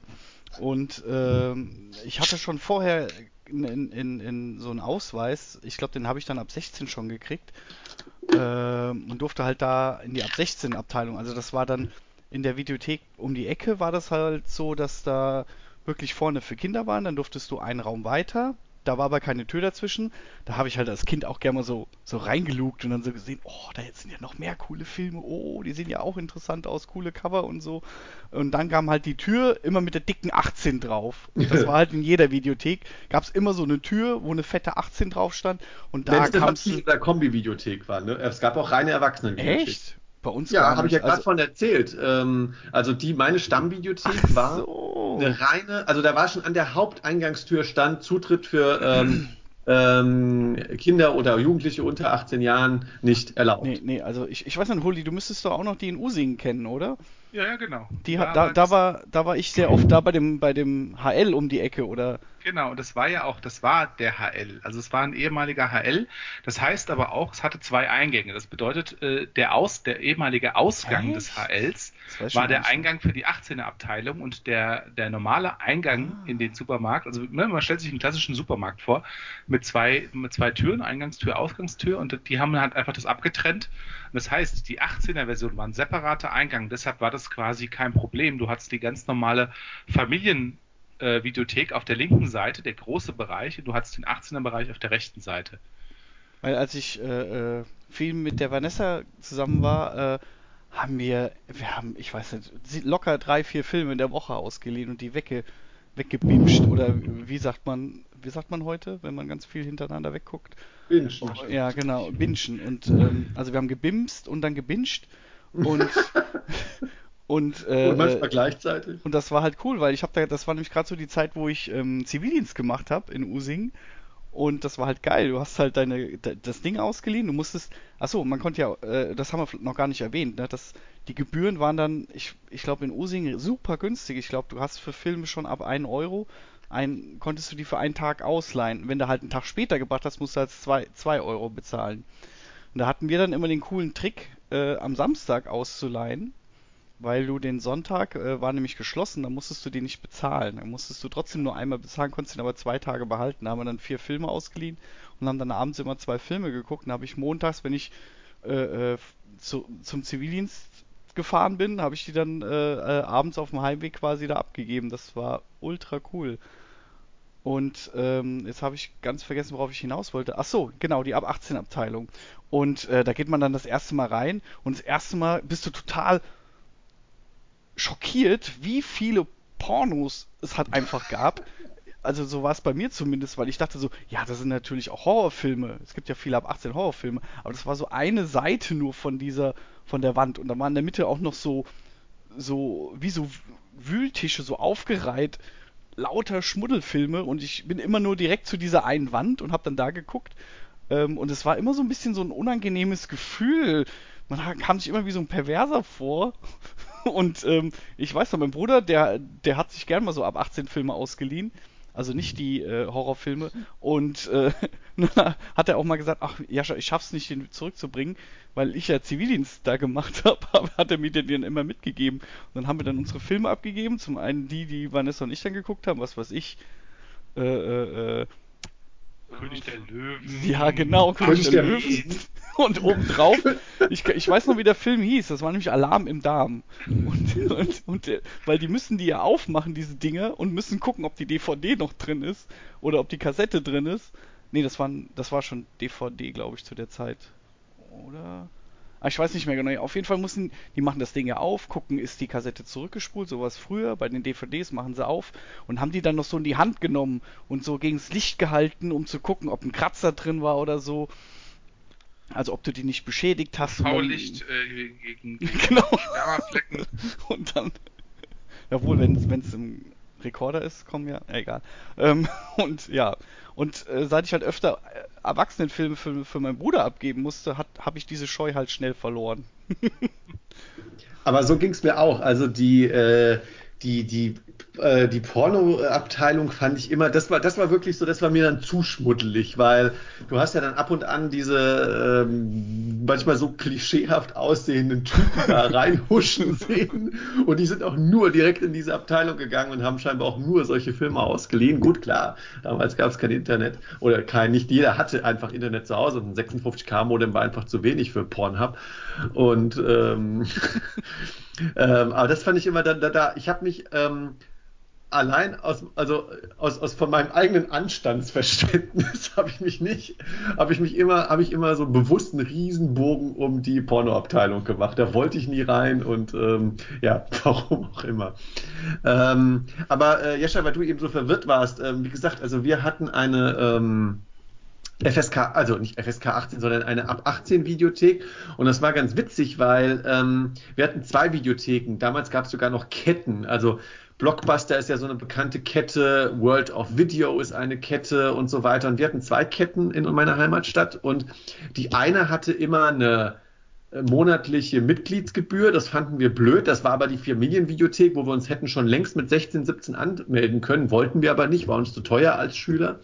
Und ähm, ich hatte schon vorher in, in, in so einen Ausweis, ich glaube, den habe ich dann ab 16 schon gekriegt äh, und durfte halt da in die ab 16 Abteilung. Also das war dann in der Videothek um die Ecke war das halt so, dass da wirklich vorne für Kinder waren, dann durftest du einen Raum weiter, da war aber keine Tür dazwischen. Da habe ich halt als Kind auch gerne mal so, so reingelugt und dann so gesehen, oh, da jetzt sind ja noch mehr coole Filme, oh, die sehen ja auch interessant aus, coole Cover und so. Und dann kam halt die Tür immer mit der dicken 18 drauf. Das war halt in jeder Videothek, gab es immer so eine Tür, wo eine fette 18 drauf stand und da kam es... in der Kombi-Videothek war, ne? Es gab auch reine Erwachsenen-Videothek. Echt? Bei uns Ja, habe ich ja gerade also, von erzählt. Ähm, also die, meine Stammbibliothek war so. eine reine, also da war schon an der Haupteingangstür stand Zutritt für ähm, ähm, Kinder oder Jugendliche unter 18 Jahren nicht erlaubt. Nee, nee, also ich, ich weiß nicht, Huli, du müsstest doch auch noch die in Usingen kennen, oder? Ja, ja, genau. Die hat, da, da, war, da war ich sehr oft da bei dem, bei dem HL um die Ecke, oder? Genau, und das war ja auch, das war der HL. Also es war ein ehemaliger HL. Das heißt aber auch, es hatte zwei Eingänge. Das bedeutet, äh, der, Aus, der ehemalige Ausgang Echt? des HLs war der Eingang für die 18er Abteilung und der, der normale Eingang ah. in den Supermarkt, also ne, man stellt sich einen klassischen Supermarkt vor, mit zwei, mit zwei Türen, Eingangstür, Ausgangstür und die haben halt einfach das abgetrennt. Und das heißt, die 18er Version war ein separater Eingang, deshalb war das quasi kein Problem. Du hattest die ganz normale Familien, äh, Videothek auf der linken Seite, der große Bereich, und du hattest den 18er Bereich auf der rechten Seite. Weil als ich äh, äh, viel mit der Vanessa zusammen war, äh, haben wir, wir haben, ich weiß nicht, locker drei, vier Filme in der Woche ausgeliehen und die wegge, weggebinged. Oder wie sagt man, wie sagt man heute, wenn man ganz viel hintereinander wegguckt? Bingen. Ja, genau, bingen. Und ähm, also wir haben gebimst und dann gebinged und Und, äh, und manchmal gleichzeitig. Und das war halt cool, weil ich habe da, das war nämlich gerade so die Zeit, wo ich ähm, Zivildienst gemacht habe in Using. Und das war halt geil. Du hast halt deine das Ding ausgeliehen. Du musstest. Achso, man konnte ja, äh, das haben wir noch gar nicht erwähnt, ne? Das, die Gebühren waren dann, ich, ich glaube in Using super günstig. Ich glaube, du hast für Filme schon ab 1 Euro ein, konntest du die für einen Tag ausleihen. Wenn du halt einen Tag später gebracht hast, musst du halt 2 Euro bezahlen. Und da hatten wir dann immer den coolen Trick, äh, am Samstag auszuleihen weil du den Sonntag äh, war nämlich geschlossen, da musstest du den nicht bezahlen. Da musstest du trotzdem nur einmal bezahlen, konntest ihn aber zwei Tage behalten. Da haben wir dann vier Filme ausgeliehen und haben dann abends immer zwei Filme geguckt. Da habe ich montags, wenn ich äh, äh, zu, zum Zivildienst gefahren bin, habe ich die dann äh, äh, abends auf dem Heimweg quasi da abgegeben. Das war ultra cool. Und ähm, jetzt habe ich ganz vergessen, worauf ich hinaus wollte. Ach so, genau, die ab 18 Abteilung. Und äh, da geht man dann das erste Mal rein und das erste Mal bist du total schockiert, wie viele Pornos es halt einfach gab. Also so war es bei mir zumindest, weil ich dachte so, ja, das sind natürlich auch Horrorfilme. Es gibt ja viele ab 18 Horrorfilme, aber das war so eine Seite nur von dieser, von der Wand. Und da waren in der Mitte auch noch so, so, wie so Wühltische, so aufgereiht, lauter Schmuddelfilme. Und ich bin immer nur direkt zu dieser einen Wand und habe dann da geguckt. Ähm, und es war immer so ein bisschen so ein unangenehmes Gefühl. Man kam sich immer wie so ein Perverser vor. Und ähm, ich weiß noch, mein Bruder, der, der hat sich gern mal so ab 18 Filme ausgeliehen. Also nicht die äh, Horrorfilme. Und äh, hat er auch mal gesagt, ach Jascha, ich schaff's nicht, den zurückzubringen, weil ich ja Zivildienst da gemacht habe, hat er mir den, den immer mitgegeben. Und dann haben wir dann unsere Filme abgegeben. Zum einen die, die Vanessa und ich dann geguckt haben, was weiß ich. Äh, äh, äh König der Löwen. Ja, genau, König, König der, der Löwen. Und obendrauf, ich, ich weiß noch, wie der Film hieß, das war nämlich Alarm im Darm. Und, und, und, weil die müssen die ja aufmachen, diese Dinge, und müssen gucken, ob die DVD noch drin ist oder ob die Kassette drin ist. Nee, das war, das war schon DVD, glaube ich, zu der Zeit. Oder? Ah, ich weiß nicht mehr genau. Auf jeden Fall müssen, die machen das Ding ja auf, gucken, ist die Kassette zurückgespult, sowas früher. Bei den DVDs machen sie auf und haben die dann noch so in die Hand genommen und so gegens Licht gehalten, um zu gucken, ob ein Kratzer drin war oder so. Also ob du die nicht beschädigt hast. V-Licht äh, gegen, gegen genau. Spermaflecken. und dann, jawohl, wenn es im Rekorder ist, kommen ja, egal. Ähm, und ja, und äh, seit ich halt öfter äh, Erwachsenenfilme für, für meinen Bruder abgeben musste, habe ich diese Scheu halt schnell verloren. Aber so ging es mir auch. Also die, äh, die, die, äh, die Porno-Abteilung fand ich immer, das war, das war wirklich so, das war mir dann zu schmuddelig, weil du hast ja dann ab und an diese ähm, manchmal so klischeehaft aussehenden Typen da reinhuschen sehen und die sind auch nur direkt in diese Abteilung gegangen und haben scheinbar auch nur solche Filme ausgeliehen. Gut, klar, damals gab es kein Internet oder kein, nicht jeder hatte einfach Internet zu Hause und ein 56K-Modem war einfach zu wenig für Pornhub und ähm, ähm, aber das fand ich immer da, da, da ich habe mich ähm, allein aus, also aus, aus von meinem eigenen Anstandsverständnis habe ich mich nicht, habe ich mich immer, habe ich immer so bewusst einen Riesenbogen um die Pornoabteilung gemacht. Da wollte ich nie rein und ähm, ja, warum auch immer. Ähm, aber äh, Jescha, weil du eben so verwirrt warst, ähm, wie gesagt, also wir hatten eine ähm, FSK, also nicht FSK 18, sondern eine ab 18 Videothek. Und das war ganz witzig, weil ähm, wir hatten zwei Videotheken. Damals gab es sogar noch Ketten. Also Blockbuster ist ja so eine bekannte Kette, World of Video ist eine Kette und so weiter. Und wir hatten zwei Ketten in meiner Heimatstadt und die eine hatte immer eine äh, monatliche Mitgliedsgebühr. Das fanden wir blöd. Das war aber die Familienvideothek, wo wir uns hätten schon längst mit 16, 17 anmelden können. Wollten wir aber nicht, war uns zu teuer als Schüler.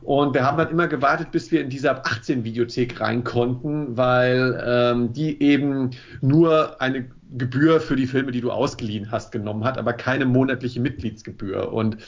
Und wir haben dann immer gewartet, bis wir in diese ab 18 Videothek rein konnten, weil ähm, die eben nur eine Gebühr für die Filme, die du ausgeliehen hast, genommen hat, aber keine monatliche Mitgliedsgebühr. Und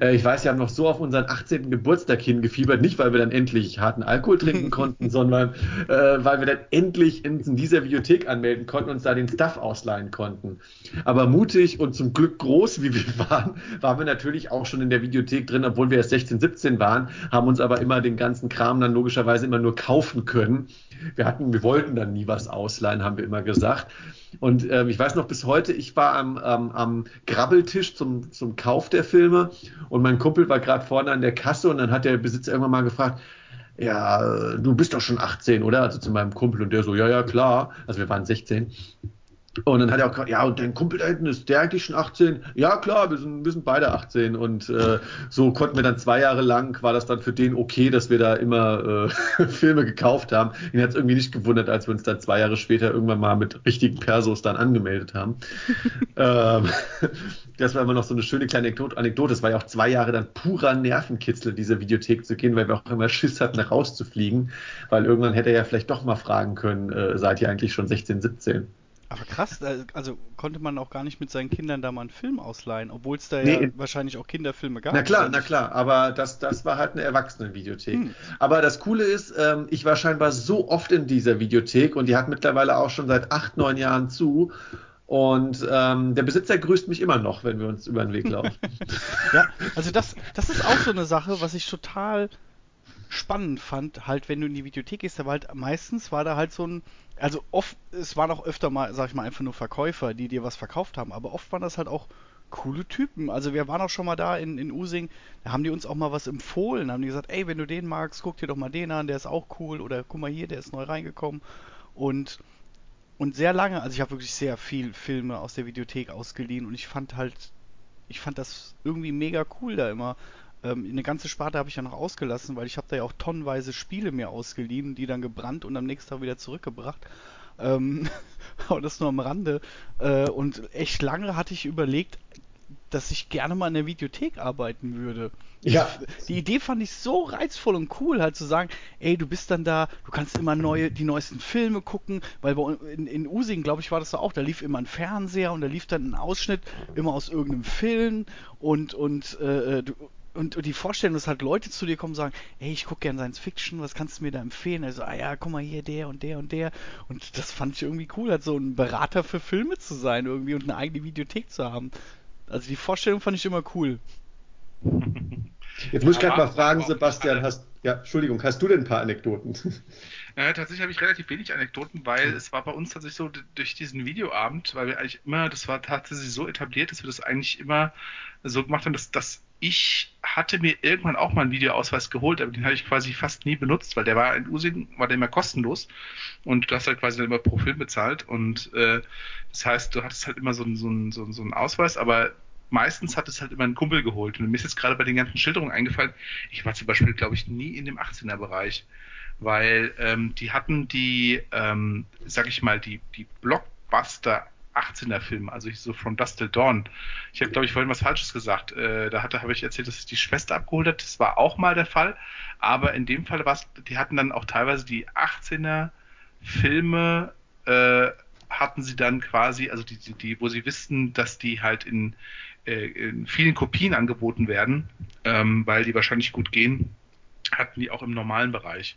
äh, ich weiß, wir haben noch so auf unseren 18. Geburtstag hingefiebert, nicht weil wir dann endlich harten Alkohol trinken konnten, sondern äh, weil wir dann endlich in, in dieser Videothek anmelden konnten und uns da den Stuff ausleihen konnten. Aber mutig und zum Glück groß, wie wir waren, waren wir natürlich auch schon in der Videothek drin, obwohl wir erst 16, 17 waren, haben uns aber immer den ganzen Kram dann logischerweise immer nur kaufen können. Wir hatten, wir wollten dann nie was ausleihen, haben wir immer gesagt. Und ähm, ich weiß noch bis heute, ich war am, ähm, am Grabbeltisch zum, zum Kauf der Filme und mein Kumpel war gerade vorne an der Kasse und dann hat der Besitzer irgendwann mal gefragt, ja, du bist doch schon 18, oder? Also zu meinem Kumpel und der so, ja, ja, klar. Also wir waren 16. Und dann hat er auch gesagt, ja, und dein Kumpel da hinten ist der eigentlich schon 18? Ja, klar, wir sind, wir sind beide 18. Und äh, so konnten wir dann zwei Jahre lang, war das dann für den okay, dass wir da immer äh, Filme gekauft haben. Ihn hat es irgendwie nicht gewundert, als wir uns dann zwei Jahre später irgendwann mal mit richtigen Persos dann angemeldet haben. ähm, das war immer noch so eine schöne kleine Anekdote. Es war ja auch zwei Jahre dann purer Nervenkitzel, diese Videothek zu gehen, weil wir auch immer Schiss hatten, rauszufliegen. Weil irgendwann hätte er ja vielleicht doch mal fragen können, äh, seid ihr eigentlich schon 16, 17? Aber krass, also konnte man auch gar nicht mit seinen Kindern da mal einen Film ausleihen, obwohl es da nee, ja wahrscheinlich auch Kinderfilme gab. Na klar, na klar, aber das, das war halt eine Erwachsenenvideothek. Hm. Aber das Coole ist, ähm, ich war scheinbar so oft in dieser Videothek und die hat mittlerweile auch schon seit acht, neun Jahren zu. Und ähm, der Besitzer grüßt mich immer noch, wenn wir uns über den Weg laufen. ja, also das, das ist auch so eine Sache, was ich total spannend fand, halt, wenn du in die Videothek gehst, da war halt meistens war da halt so ein, also oft, es waren auch öfter mal, sag ich mal, einfach nur Verkäufer, die dir was verkauft haben, aber oft waren das halt auch coole Typen. Also wir waren auch schon mal da in, in Using, da haben die uns auch mal was empfohlen, haben die gesagt, ey, wenn du den magst, guck dir doch mal den an, der ist auch cool oder guck mal hier, der ist neu reingekommen und und sehr lange, also ich habe wirklich sehr viel Filme aus der Videothek ausgeliehen und ich fand halt, ich fand das irgendwie mega cool da immer. Ähm, eine ganze Sparte habe ich ja noch ausgelassen, weil ich habe da ja auch tonnenweise Spiele mir ausgeliehen, die dann gebrannt und am nächsten Tag wieder zurückgebracht. Ähm, aber das nur am Rande. Äh, und echt lange hatte ich überlegt, dass ich gerne mal in der Videothek arbeiten würde. Ja. Die Idee fand ich so reizvoll und cool, halt zu sagen, ey, du bist dann da, du kannst immer neue, die neuesten Filme gucken, weil bei, in, in Using, glaube ich, war das so auch, da lief immer ein Fernseher und da lief dann ein Ausschnitt immer aus irgendeinem Film und, und äh, du, und, und, die Vorstellung, dass halt Leute zu dir kommen und sagen, hey, ich gucke gerne Science Fiction, was kannst du mir da empfehlen? Also, ah ja, guck mal hier, der und der und der. Und das fand ich irgendwie cool, halt so ein Berater für Filme zu sein irgendwie und eine eigene Videothek zu haben. Also die Vorstellung fand ich immer cool. Jetzt muss ich gerade mal fragen, Sebastian, hast, ja, Entschuldigung, hast du denn ein paar Anekdoten? Äh, tatsächlich habe ich relativ wenig Anekdoten, weil es war bei uns tatsächlich so durch diesen Videoabend, weil wir eigentlich immer, das war tatsächlich so etabliert, dass wir das eigentlich immer so gemacht haben, dass, dass ich hatte mir irgendwann auch mal einen Videoausweis geholt, aber den hatte ich quasi fast nie benutzt, weil der war in Using, war der immer kostenlos. Und du hast halt quasi dann immer pro Film bezahlt. Und äh, das heißt, du hattest halt immer so, so, so, so einen Ausweis, aber meistens hat es halt immer ein Kumpel geholt. Und mir ist jetzt gerade bei den ganzen Schilderungen eingefallen, ich war zum Beispiel, glaube ich, nie in dem 18er-Bereich, weil ähm, die hatten die, ähm, sag ich mal, die, die Blockbuster 18er Film, also so From Dust Till Dawn. Ich habe, glaube ich, vorhin was Falsches gesagt. Äh, da hatte, habe ich erzählt, dass sich die Schwester abgeholt hat. Das war auch mal der Fall. Aber in dem Fall war es, die hatten dann auch teilweise die 18er Filme, äh, hatten sie dann quasi, also die, die, die, wo sie wussten, dass die halt in, äh, in vielen Kopien angeboten werden, ähm, weil die wahrscheinlich gut gehen, hatten die auch im normalen Bereich.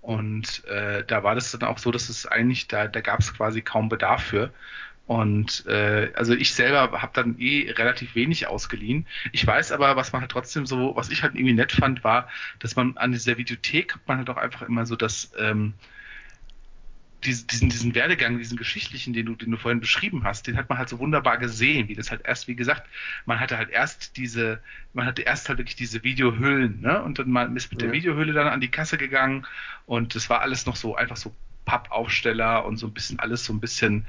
Und äh, da war das dann auch so, dass es eigentlich, da, da gab es quasi kaum Bedarf für. Und äh, also ich selber habe dann eh relativ wenig ausgeliehen. Ich weiß aber, was man halt trotzdem so, was ich halt irgendwie nett fand, war, dass man an dieser Videothek hat man halt auch einfach immer so das ähm, diesen, diesen Werdegang, diesen geschichtlichen, den du, den du vorhin beschrieben hast, den hat man halt so wunderbar gesehen, wie das halt erst, wie gesagt, man hatte halt erst diese, man hatte erst halt wirklich diese Videohüllen, ne? Und dann man ist mit der Videohülle dann an die Kasse gegangen und das war alles noch so einfach so Pappaufsteller und so ein bisschen alles so ein bisschen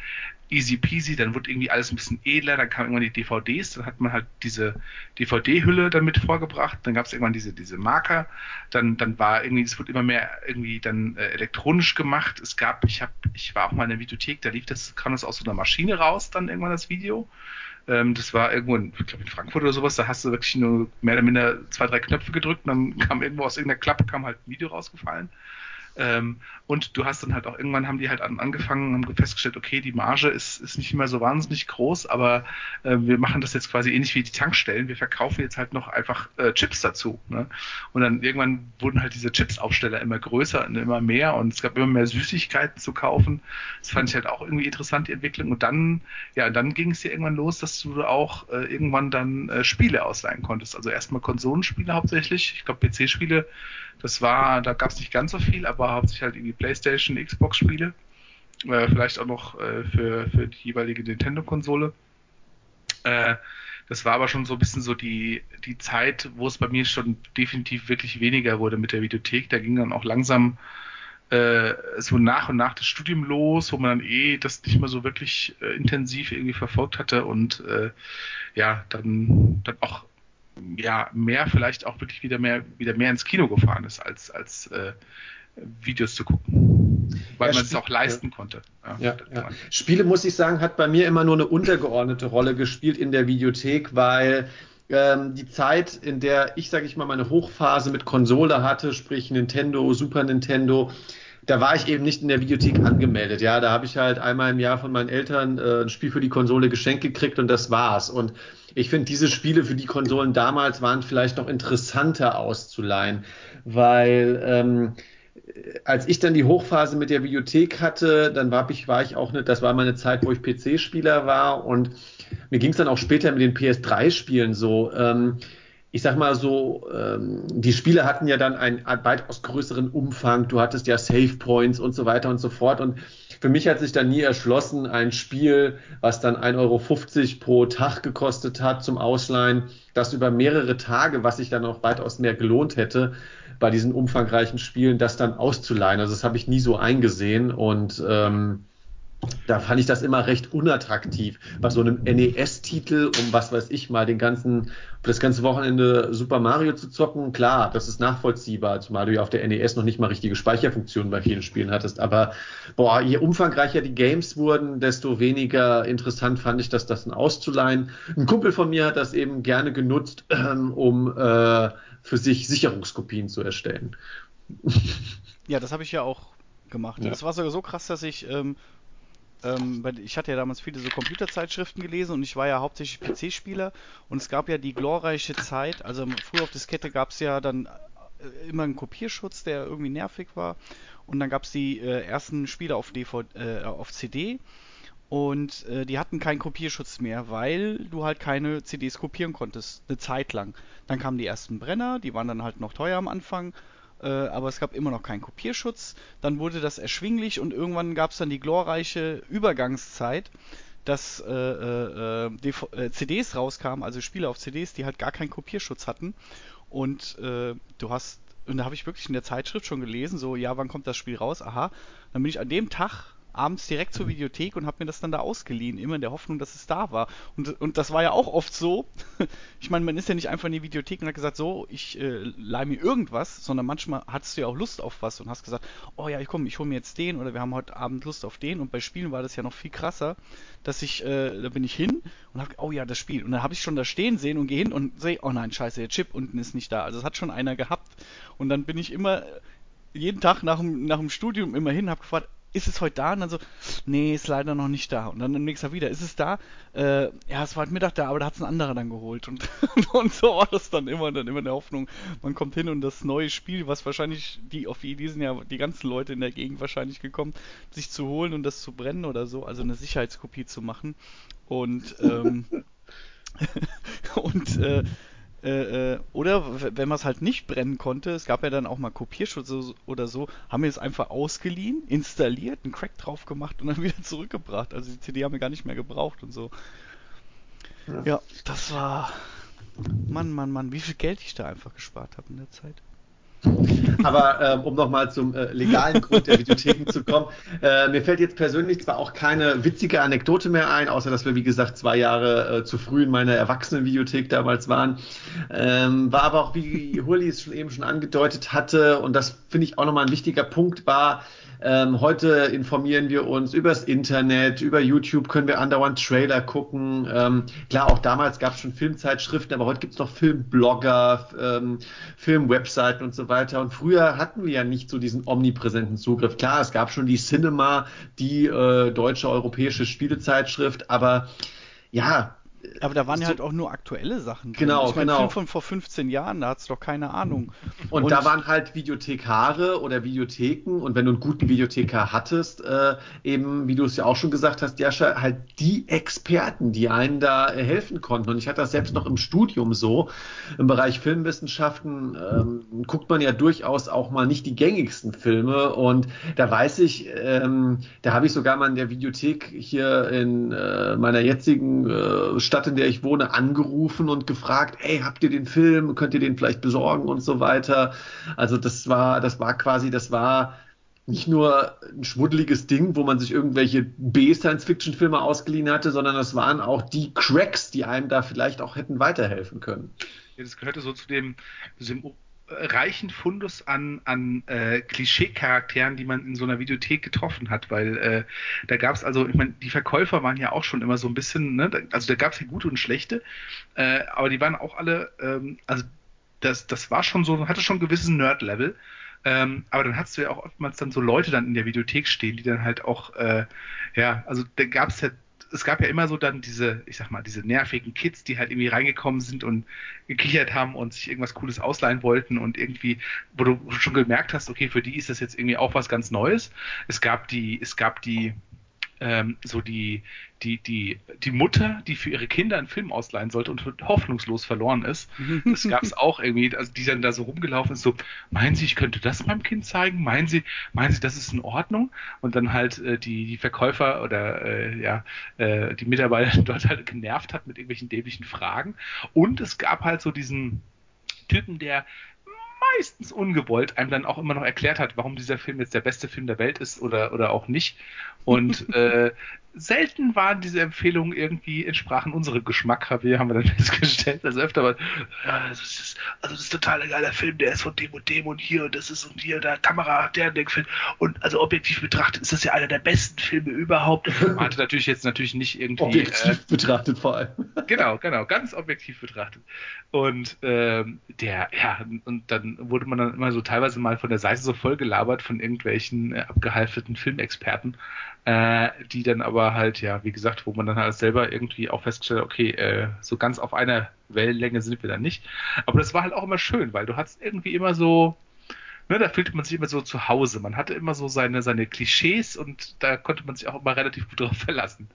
easy peasy, dann wurde irgendwie alles ein bisschen edler, dann kamen irgendwann die DVDs, dann hat man halt diese DVD-Hülle dann mit vorgebracht, dann gab es irgendwann diese, diese Marker, dann, dann war irgendwie, es wurde immer mehr irgendwie dann äh, elektronisch gemacht. Es gab, ich habe, ich war auch mal in der Videothek, da lief das, kam das aus so einer Maschine raus, dann irgendwann das Video. Ähm, das war irgendwo in, ich glaube in Frankfurt oder sowas, da hast du wirklich nur mehr oder minder zwei, drei Knöpfe gedrückt und dann kam irgendwo aus irgendeiner Klappe kam halt ein Video rausgefallen. Ähm, und du hast dann halt auch irgendwann haben die halt angefangen, haben festgestellt, okay, die Marge ist, ist nicht mehr so wahnsinnig groß, aber äh, wir machen das jetzt quasi ähnlich wie die Tankstellen. Wir verkaufen jetzt halt noch einfach äh, Chips dazu. Ne? Und dann irgendwann wurden halt diese Chips-Aufsteller immer größer und immer mehr und es gab immer mehr Süßigkeiten zu kaufen. Das fand ich halt auch irgendwie interessant, die Entwicklung. Und dann, ja, dann ging es dir irgendwann los, dass du auch äh, irgendwann dann äh, Spiele ausleihen konntest. Also erstmal Konsolenspiele hauptsächlich. Ich glaube, PC-Spiele das war, da gab es nicht ganz so viel, aber hauptsächlich halt irgendwie PlayStation, Xbox-Spiele. Äh, vielleicht auch noch äh, für, für die jeweilige Nintendo-Konsole. Äh, das war aber schon so ein bisschen so die, die Zeit, wo es bei mir schon definitiv wirklich weniger wurde mit der Videothek. Da ging dann auch langsam äh, so nach und nach das Studium los, wo man dann eh das nicht mehr so wirklich äh, intensiv irgendwie verfolgt hatte und äh, ja, dann, dann auch ja mehr vielleicht auch wirklich wieder mehr wieder mehr ins Kino gefahren ist als als äh, Videos zu gucken, weil ja, man es auch leisten ja. konnte. Ja, Spiele muss ich sagen hat bei mir immer nur eine untergeordnete Rolle gespielt in der Videothek, weil ähm, die Zeit, in der ich sage ich mal meine Hochphase mit Konsole hatte, sprich Nintendo, Super Nintendo, da war ich eben nicht in der Videothek angemeldet. Ja, da habe ich halt einmal im Jahr von meinen Eltern äh, ein Spiel für die Konsole geschenkt gekriegt und das war's. Und ich finde, diese Spiele für die Konsolen damals waren vielleicht noch interessanter auszuleihen, weil ähm, als ich dann die Hochphase mit der Videothek hatte, dann war ich, war ich auch nicht, das war meine Zeit, wo ich PC-Spieler war und mir ging es dann auch später mit den PS3-Spielen so. Ähm, ich sag mal so, ähm, die Spiele hatten ja dann einen weitaus größeren Umfang. Du hattest ja Save Points und so weiter und so fort. Und für mich hat sich dann nie erschlossen, ein Spiel, was dann 1,50 Euro pro Tag gekostet hat zum Ausleihen, das über mehrere Tage, was sich dann auch weitaus mehr gelohnt hätte, bei diesen umfangreichen Spielen, das dann auszuleihen. Also das habe ich nie so eingesehen und ähm, da fand ich das immer recht unattraktiv. Bei so einem NES-Titel, um was weiß ich mal, den ganzen, das ganze Wochenende Super Mario zu zocken, klar, das ist nachvollziehbar, zumal du ja auf der NES noch nicht mal richtige Speicherfunktionen bei vielen Spielen hattest. Aber boah, je umfangreicher die Games wurden, desto weniger interessant fand ich das, das dann auszuleihen. Ein Kumpel von mir hat das eben gerne genutzt, ähm, um äh, für sich Sicherungskopien zu erstellen. Ja, das habe ich ja auch gemacht. Ja. Das war sogar so krass, dass ich ähm, ähm, ich hatte ja damals viele so Computerzeitschriften gelesen und ich war ja hauptsächlich PC-Spieler und es gab ja die glorreiche Zeit, also früher auf Diskette gab es ja dann äh, immer einen Kopierschutz, der irgendwie nervig war und dann gab es die äh, ersten Spiele auf, DVD, äh, auf CD und äh, die hatten keinen Kopierschutz mehr, weil du halt keine CDs kopieren konntest, eine Zeit lang. Dann kamen die ersten Brenner, die waren dann halt noch teuer am Anfang äh, aber es gab immer noch keinen Kopierschutz. Dann wurde das erschwinglich und irgendwann gab es dann die glorreiche Übergangszeit, dass äh, äh, äh CDs rauskamen, also Spiele auf CDs, die halt gar keinen Kopierschutz hatten. Und äh, du hast, und da habe ich wirklich in der Zeitschrift schon gelesen, so, ja, wann kommt das Spiel raus? Aha. Dann bin ich an dem Tag abends direkt zur Videothek und habe mir das dann da ausgeliehen, immer in der Hoffnung, dass es da war. Und, und das war ja auch oft so. ich meine, man ist ja nicht einfach in die Videothek und hat gesagt, so, ich äh, leih mir irgendwas, sondern manchmal hattest du ja auch Lust auf was und hast gesagt, oh ja, ich komme, ich hole mir jetzt den oder wir haben heute Abend Lust auf den. Und bei Spielen war das ja noch viel krasser, dass ich, äh, da bin ich hin und habe, oh ja, das Spiel. Und dann habe ich schon da stehen sehen und gehe hin und sehe, oh nein, scheiße, der Chip unten ist nicht da. Also es hat schon einer gehabt. Und dann bin ich immer jeden Tag nach dem, nach dem Studium immer hin, habe gefragt, ist es heute da? Und dann so, nee, ist leider noch nicht da. Und dann am nächsten Tag wieder, ist es da? Äh, ja, es war heute Mittag da, aber da hat es ein anderer dann geholt. Und, und so war das dann immer, dann immer in der Hoffnung, man kommt hin und das neue Spiel, was wahrscheinlich die, auf die sind ja die ganzen Leute in der Gegend wahrscheinlich gekommen, sich zu holen und das zu brennen oder so, also eine Sicherheitskopie zu machen. Und, ähm, und, äh, äh, äh, oder wenn man es halt nicht brennen konnte, es gab ja dann auch mal Kopierschutz oder so, haben wir es einfach ausgeliehen, installiert, einen Crack drauf gemacht und dann wieder zurückgebracht. Also die CD haben wir gar nicht mehr gebraucht und so. Ja, ja das war. Mann, Mann, Mann, wie viel Geld ich da einfach gespart habe in der Zeit. Aber ähm, um nochmal zum äh, legalen Grund der Videotheken zu kommen, äh, mir fällt jetzt persönlich zwar auch keine witzige Anekdote mehr ein, außer dass wir, wie gesagt, zwei Jahre äh, zu früh in meiner Erwachsenenvideothek damals waren. Ähm, war aber auch, wie Hurli es schon eben schon angedeutet hatte, und das finde ich auch nochmal ein wichtiger Punkt war, ähm, heute informieren wir uns übers Internet, über YouTube können wir andauernd Trailer gucken. Ähm, klar, auch damals gab es schon Filmzeitschriften, aber heute gibt es noch Filmblogger, ähm, Filmwebseiten und so weiter. Und früher hatten wir ja nicht so diesen omnipräsenten Zugriff. Klar, es gab schon die Cinema, die äh, deutsche europäische Spielezeitschrift, aber ja, aber da waren ja halt auch nur aktuelle Sachen drin. Genau, ich mein, genau. Film von vor 15 Jahren, da hat es doch keine Ahnung. Und, und, da waren halt Videothekare oder Videotheken und wenn du einen guten Videothekar hattest, äh, eben, wie du es ja auch schon gesagt hast, Jascha, halt die Experten, die einen da äh, helfen konnten. Und ich hatte das selbst noch im Studium so. Im Bereich Filmwissenschaften ähm, guckt man ja durchaus auch mal nicht die gängigsten Filme. Und da weiß ich, ähm, da habe ich sogar mal in der Videothek hier in äh, meiner jetzigen äh, Stadt Stadt, in der ich wohne, angerufen und gefragt, hey, habt ihr den Film, könnt ihr den vielleicht besorgen und so weiter. Also das war, das war quasi, das war nicht nur ein schmuddeliges Ding, wo man sich irgendwelche B-Science-Fiction-Filme ausgeliehen hatte, sondern das waren auch die Cracks, die einem da vielleicht auch hätten weiterhelfen können. Ja, das gehörte so zu dem, zu dem reichen Fundus an, an äh, Klischee-Charakteren, die man in so einer Videothek getroffen hat, weil äh, da gab es also, ich meine, die Verkäufer waren ja auch schon immer so ein bisschen, ne, also da gab es ja gute und schlechte, äh, aber die waren auch alle, ähm, also das, das war schon so, hatte schon ein gewisses Nerd-Level. Ähm, aber dann hast du ja auch oftmals dann so Leute dann in der Videothek stehen, die dann halt auch, äh, ja, also da gab es ja es gab ja immer so dann diese, ich sag mal, diese nervigen Kids, die halt irgendwie reingekommen sind und gekichert haben und sich irgendwas Cooles ausleihen wollten und irgendwie, wo du schon gemerkt hast, okay, für die ist das jetzt irgendwie auch was ganz Neues. Es gab die, es gab die, ähm, so die, die, die, die Mutter, die für ihre Kinder einen Film ausleihen sollte und hoffnungslos verloren ist. Das gab es auch irgendwie, also die dann da so rumgelaufen ist, so, meinen Sie, ich könnte das meinem Kind zeigen? Meinen Sie, meinen Sie, das ist in Ordnung? Und dann halt äh, die, die Verkäufer oder äh, ja, äh, die Mitarbeiter dort halt genervt hat mit irgendwelchen dämlichen Fragen. Und es gab halt so diesen Typen, der meistens ungewollt einem dann auch immer noch erklärt hat, warum dieser Film jetzt der beste Film der Welt ist oder, oder auch nicht. Und äh, selten waren diese Empfehlungen irgendwie entsprachen unserem Geschmack, haben wir, haben wir dann festgestellt. Also öfter mal, ja, das ist, also das ist total ein geiler Film, der ist von dem und dem und hier und das ist und hier, da Kamera, der und der Film. Und also objektiv betrachtet ist das ja einer der besten Filme überhaupt. Man hatte natürlich jetzt natürlich nicht irgendwie. Objektiv äh, betrachtet vor allem. Genau, genau, ganz objektiv betrachtet. Und ähm, der, ja, und dann wurde man dann immer so teilweise mal von der Seite so voll gelabert von irgendwelchen äh, abgehalfterten Filmexperten, äh, die dann aber halt, ja, wie gesagt, wo man dann halt selber irgendwie auch festgestellt hat, okay, äh, so ganz auf einer Wellenlänge sind wir dann nicht. Aber das war halt auch immer schön, weil du hattest irgendwie immer so, ne, da fühlte man sich immer so zu Hause. Man hatte immer so seine, seine Klischees und da konnte man sich auch immer relativ gut drauf verlassen.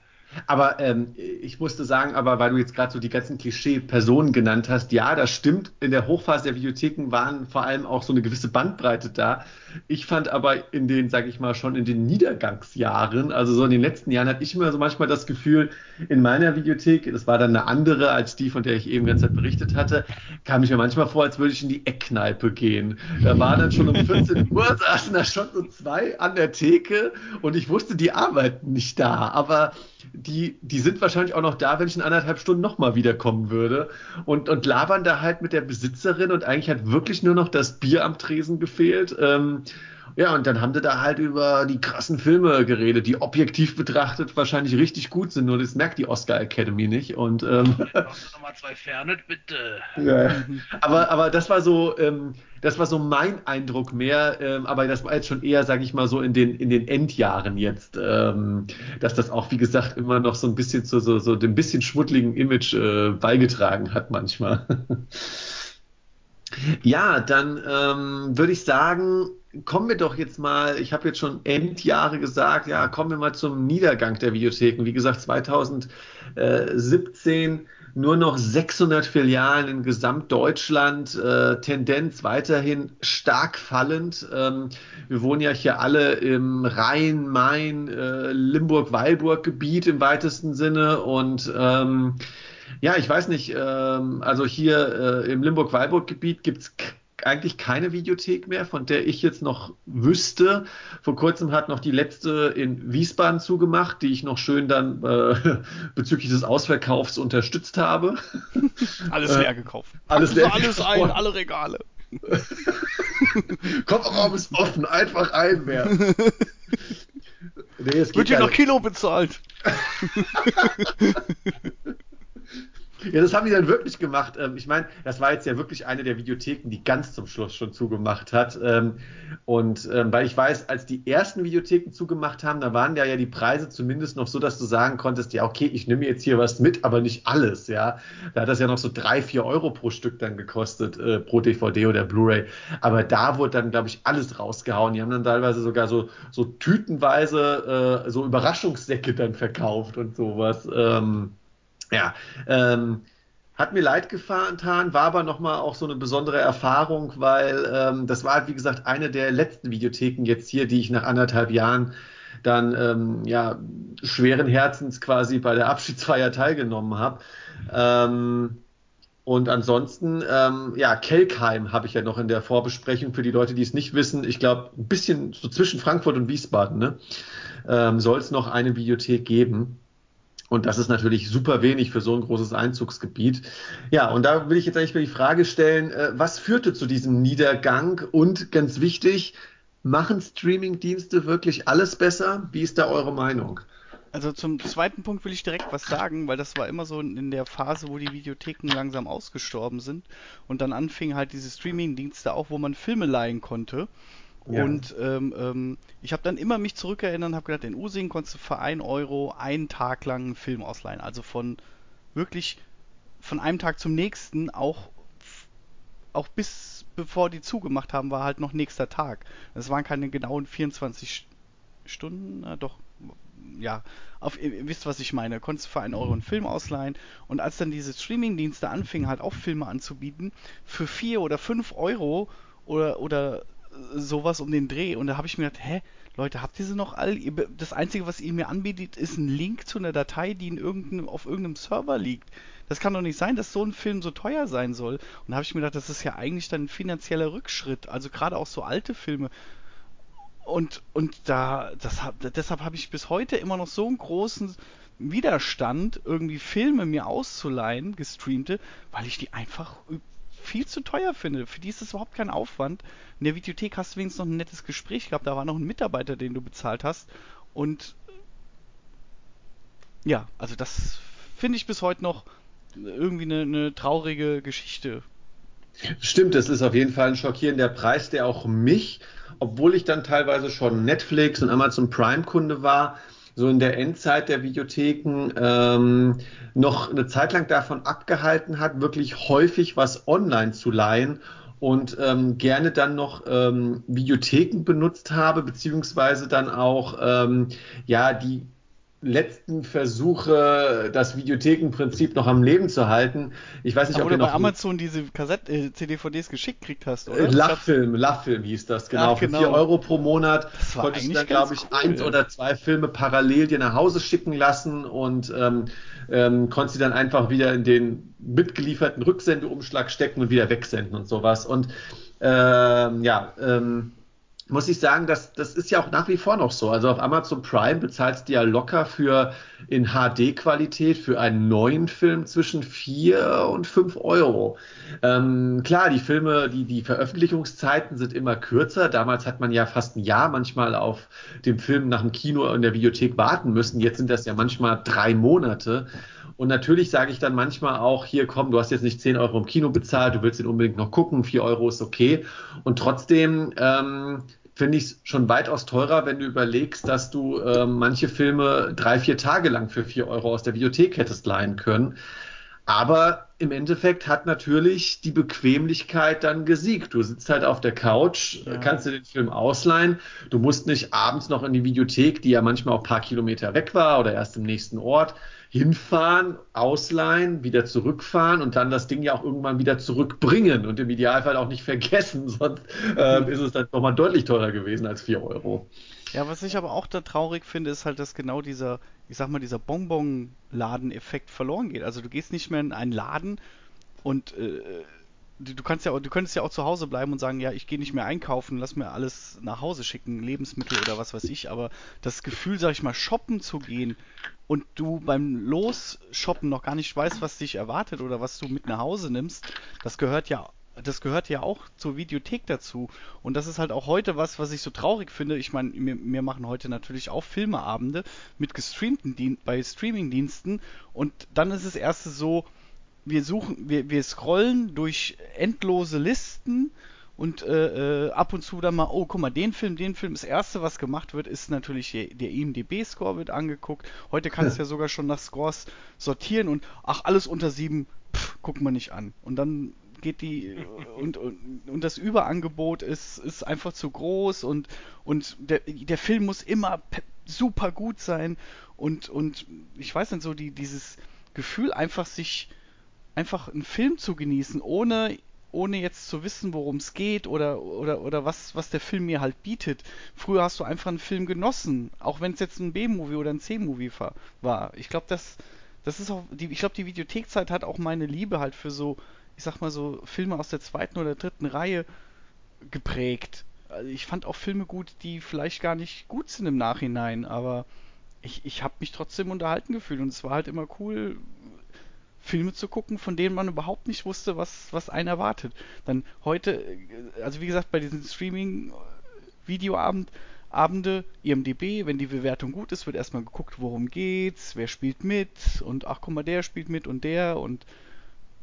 Aber ähm, ich musste sagen, aber weil du jetzt gerade so die ganzen Klischee-Personen genannt hast, ja, das stimmt. In der Hochphase der Videotheken waren vor allem auch so eine gewisse Bandbreite da. Ich fand aber in den, sag ich mal, schon in den Niedergangsjahren, also so in den letzten Jahren, hatte ich immer so manchmal das Gefühl, in meiner Videothek, das war dann eine andere als die, von der ich eben ganz berichtet hatte, kam ich mir manchmal vor, als würde ich in die Eckkneipe gehen. Da war dann schon um 14 Uhr, saßen da schon so zwei an der Theke und ich wusste, die arbeiten nicht da. Aber die, die sind wahrscheinlich auch noch da, wenn ich in anderthalb Stunden nochmal wiederkommen würde. Und, und labern da halt mit der Besitzerin und eigentlich hat wirklich nur noch das Bier am Tresen gefehlt. Ähm, ja, und dann haben sie da halt über die krassen Filme geredet, die objektiv betrachtet wahrscheinlich richtig gut sind, nur das merkt die Oscar Academy nicht. Und ähm, nochmal zwei Fernet, bitte. Ja, aber, aber das war so, ähm, das war so mein Eindruck mehr, ähm, aber das war jetzt schon eher, sage ich mal, so in den, in den Endjahren jetzt, ähm, dass das auch, wie gesagt, immer noch so ein bisschen zu so, so dem bisschen schmuddeligen Image äh, beigetragen hat manchmal. ja, dann ähm, würde ich sagen, kommen wir doch jetzt mal, ich habe jetzt schon Endjahre gesagt, ja, kommen wir mal zum Niedergang der Videotheken. Wie gesagt, 2017 nur noch 600 Filialen in Gesamtdeutschland, äh, Tendenz weiterhin stark fallend. Ähm, wir wohnen ja hier alle im Rhein, Main, äh, Limburg-Weilburg-Gebiet im weitesten Sinne und ähm, ja, ich weiß nicht, ähm, also hier äh, im Limburg-Weilburg-Gebiet gibt's eigentlich keine Videothek mehr, von der ich jetzt noch wüsste. Vor kurzem hat noch die letzte in Wiesbaden zugemacht, die ich noch schön dann äh, bezüglich des Ausverkaufs unterstützt habe. Alles leer gekauft. Alles leer alles ein, alle Regale. Kofferraum ist offen, einfach einwerfen. Nee, es Wird hier noch Kilo bezahlt. Ja, das haben die dann wirklich gemacht. Ähm, ich meine, das war jetzt ja wirklich eine der Videotheken, die ganz zum Schluss schon zugemacht hat. Ähm, und ähm, weil ich weiß, als die ersten Videotheken zugemacht haben, da waren ja ja die Preise zumindest noch so, dass du sagen konntest, ja, okay, ich nehme jetzt hier was mit, aber nicht alles, ja. Da hat das ja noch so drei, vier Euro pro Stück dann gekostet, äh, pro DVD oder Blu-ray. Aber da wurde dann, glaube ich, alles rausgehauen. Die haben dann teilweise sogar so, so tütenweise äh, so Überraschungssäcke dann verkauft und sowas. Ähm, ja, ähm, hat mir leid getan, war aber nochmal auch so eine besondere Erfahrung, weil ähm, das war, wie gesagt, eine der letzten Videotheken jetzt hier, die ich nach anderthalb Jahren dann ähm, ja schweren Herzens quasi bei der Abschiedsfeier teilgenommen habe. Ähm, und ansonsten, ähm, ja, Kelkheim habe ich ja noch in der Vorbesprechung für die Leute, die es nicht wissen. Ich glaube, ein bisschen so zwischen Frankfurt und Wiesbaden ne? ähm, soll es noch eine Videothek geben. Und das ist natürlich super wenig für so ein großes Einzugsgebiet. Ja, und da will ich jetzt eigentlich mal die Frage stellen, äh, was führte zu diesem Niedergang? Und ganz wichtig, machen Streamingdienste wirklich alles besser? Wie ist da eure Meinung? Also zum zweiten Punkt will ich direkt was sagen, weil das war immer so in der Phase, wo die Videotheken langsam ausgestorben sind und dann anfingen halt diese Streamingdienste auch, wo man Filme leihen konnte. Ja. Und ähm, ähm, ich habe dann immer mich zurückerinnert und habe gedacht, in Using konntest du für 1 Euro einen Tag lang einen Film ausleihen. Also von wirklich von einem Tag zum nächsten, auch, auch bis bevor die zugemacht haben, war halt noch nächster Tag. Es waren keine genauen 24 Stunden, na, doch, ja, auf, ihr wisst, was ich meine. Konntest du für 1 Euro einen Film ausleihen. Und als dann diese Streaming-Dienste anfingen, halt auch Filme anzubieten, für 4 oder 5 Euro oder, oder sowas um den Dreh. Und da habe ich mir gedacht, hä, Leute, habt ihr sie noch all? Das Einzige, was ihr mir anbietet, ist ein Link zu einer Datei, die in irgendeinem, auf irgendeinem Server liegt. Das kann doch nicht sein, dass so ein Film so teuer sein soll. Und da habe ich mir gedacht, das ist ja eigentlich dann ein finanzieller Rückschritt. Also gerade auch so alte Filme. Und, und da, das, deshalb habe ich bis heute immer noch so einen großen Widerstand, irgendwie Filme mir auszuleihen, gestreamte, weil ich die einfach viel zu teuer finde. Für die ist das überhaupt kein Aufwand. In der Videothek hast du wenigstens noch ein nettes Gespräch gehabt. Da war noch ein Mitarbeiter, den du bezahlt hast. Und ja, also das finde ich bis heute noch irgendwie eine, eine traurige Geschichte. Stimmt, es ist auf jeden Fall ein schockierender Preis, der auch mich, obwohl ich dann teilweise schon Netflix und Amazon Prime Kunde war, so in der Endzeit der Videotheken ähm, noch eine Zeit lang davon abgehalten hat, wirklich häufig was online zu leihen und ähm, gerne dann noch ähm, Videotheken benutzt habe, beziehungsweise dann auch ähm, ja die letzten Versuche, das Videothekenprinzip noch am Leben zu halten. Ich weiß nicht, Aber ob du bei Amazon diese Kassette, äh, CD-VDs geschickt kriegt hast, oder? Äh, Lachfilm, Lachfilm hieß das, genau. Ach, genau. Für 4 Euro pro Monat konntest du dann, glaube ich, cool, eins oder zwei Filme parallel dir nach Hause schicken lassen und ähm, ähm, konntest sie dann einfach wieder in den mitgelieferten Rücksendeumschlag stecken und wieder wegsenden und sowas. Und ähm, ja, ähm, muss ich sagen, das, das ist ja auch nach wie vor noch so. Also auf Amazon Prime bezahlst du ja locker für in HD-Qualität für einen neuen Film zwischen 4 und 5 Euro. Ähm, klar, die Filme, die, die Veröffentlichungszeiten sind immer kürzer. Damals hat man ja fast ein Jahr manchmal auf dem Film nach dem Kino in der Videothek warten müssen. Jetzt sind das ja manchmal drei Monate. Und natürlich sage ich dann manchmal auch, hier komm, du hast jetzt nicht 10 Euro im Kino bezahlt, du willst ihn unbedingt noch gucken, 4 Euro ist okay. Und trotzdem ähm, finde ich es schon weitaus teurer, wenn du überlegst, dass du äh, manche Filme drei, vier Tage lang für vier Euro aus der Videothek hättest leihen können. Aber im Endeffekt hat natürlich die Bequemlichkeit dann gesiegt. Du sitzt halt auf der Couch, ja. kannst dir den Film ausleihen. Du musst nicht abends noch in die Videothek, die ja manchmal auch ein paar Kilometer weg war oder erst im nächsten Ort hinfahren, ausleihen, wieder zurückfahren und dann das Ding ja auch irgendwann wieder zurückbringen und im Idealfall auch nicht vergessen, sonst äh, ist es dann nochmal deutlich teurer gewesen als 4 Euro. Ja, was ich aber auch da traurig finde, ist halt, dass genau dieser, ich sag mal, dieser Bonbon-Laden-Effekt verloren geht. Also du gehst nicht mehr in einen Laden und äh, du kannst ja, du könntest ja auch zu Hause bleiben und sagen, ja, ich gehe nicht mehr einkaufen, lass mir alles nach Hause schicken, Lebensmittel oder was weiß ich. Aber das Gefühl, sag ich mal, shoppen zu gehen und du beim Losshoppen noch gar nicht weißt, was dich erwartet oder was du mit nach Hause nimmst, das gehört ja das gehört ja auch zur Videothek dazu. Und das ist halt auch heute was, was ich so traurig finde. Ich meine, wir, wir machen heute natürlich auch Filmeabende mit gestreamten Dien bei Streamingdiensten. Und dann ist es erst so, wir suchen, wir, wir scrollen durch endlose Listen und äh, äh, ab und zu dann mal, oh, guck mal, den Film, den Film. Das erste, was gemacht wird, ist natürlich der IMDB-Score wird angeguckt. Heute kannst du ja. ja sogar schon nach Scores sortieren und ach, alles unter sieben, pff, guck mal nicht an. Und dann geht die und, und, und das Überangebot ist, ist einfach zu groß und, und der, der Film muss immer super gut sein und, und ich weiß nicht so, die, dieses Gefühl einfach sich einfach einen Film zu genießen, ohne ohne jetzt zu wissen, worum es geht oder, oder, oder was, was der Film mir halt bietet. Früher hast du einfach einen Film genossen, auch wenn es jetzt ein B-Movie oder ein C-Movie war. Ich glaube, das, das ist auch, die, ich glaube, die Videothekzeit hat auch meine Liebe halt für so ich sag mal so, Filme aus der zweiten oder dritten Reihe geprägt. Also ich fand auch Filme gut, die vielleicht gar nicht gut sind im Nachhinein, aber ich, ich habe mich trotzdem unterhalten gefühlt und es war halt immer cool, Filme zu gucken, von denen man überhaupt nicht wusste, was, was einen erwartet. Dann heute, also wie gesagt, bei diesen Streaming-Videoabend, Abende, IMDB, wenn die Bewertung gut ist, wird erstmal geguckt, worum geht's, wer spielt mit und ach guck mal, der spielt mit und der und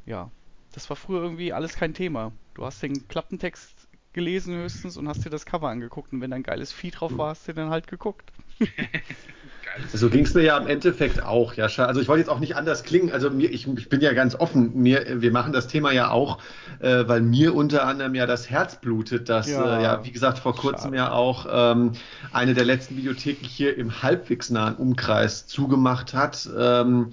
ja, das war früher irgendwie alles kein Thema. Du hast den Klappentext gelesen höchstens und hast dir das Cover angeguckt und wenn da ein geiles Vieh drauf war, hast du dann halt geguckt. So ging es mir ja im Endeffekt auch, Jascha. Also ich wollte jetzt auch nicht anders klingen. Also mir, ich, ich bin ja ganz offen. Mir, wir machen das Thema ja auch, äh, weil mir unter anderem ja das Herz blutet, dass ja, äh, ja wie gesagt vor kurzem schade. ja auch ähm, eine der letzten Videotheken hier im halbwegs nahen Umkreis zugemacht hat, ähm,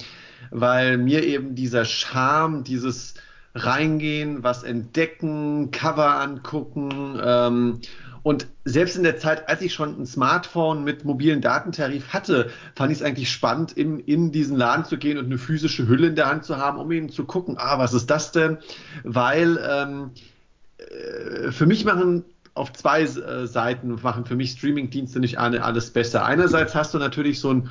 weil mir eben dieser Charme, dieses reingehen, was entdecken, Cover angucken. Ähm, und selbst in der Zeit, als ich schon ein Smartphone mit mobilen Datentarif hatte, fand ich es eigentlich spannend, in, in diesen Laden zu gehen und eine physische Hülle in der Hand zu haben, um eben zu gucken, ah, was ist das denn? Weil ähm, äh, für mich machen auf zwei äh, Seiten machen für mich Streamingdienste nicht alles besser. Einerseits hast du natürlich so ein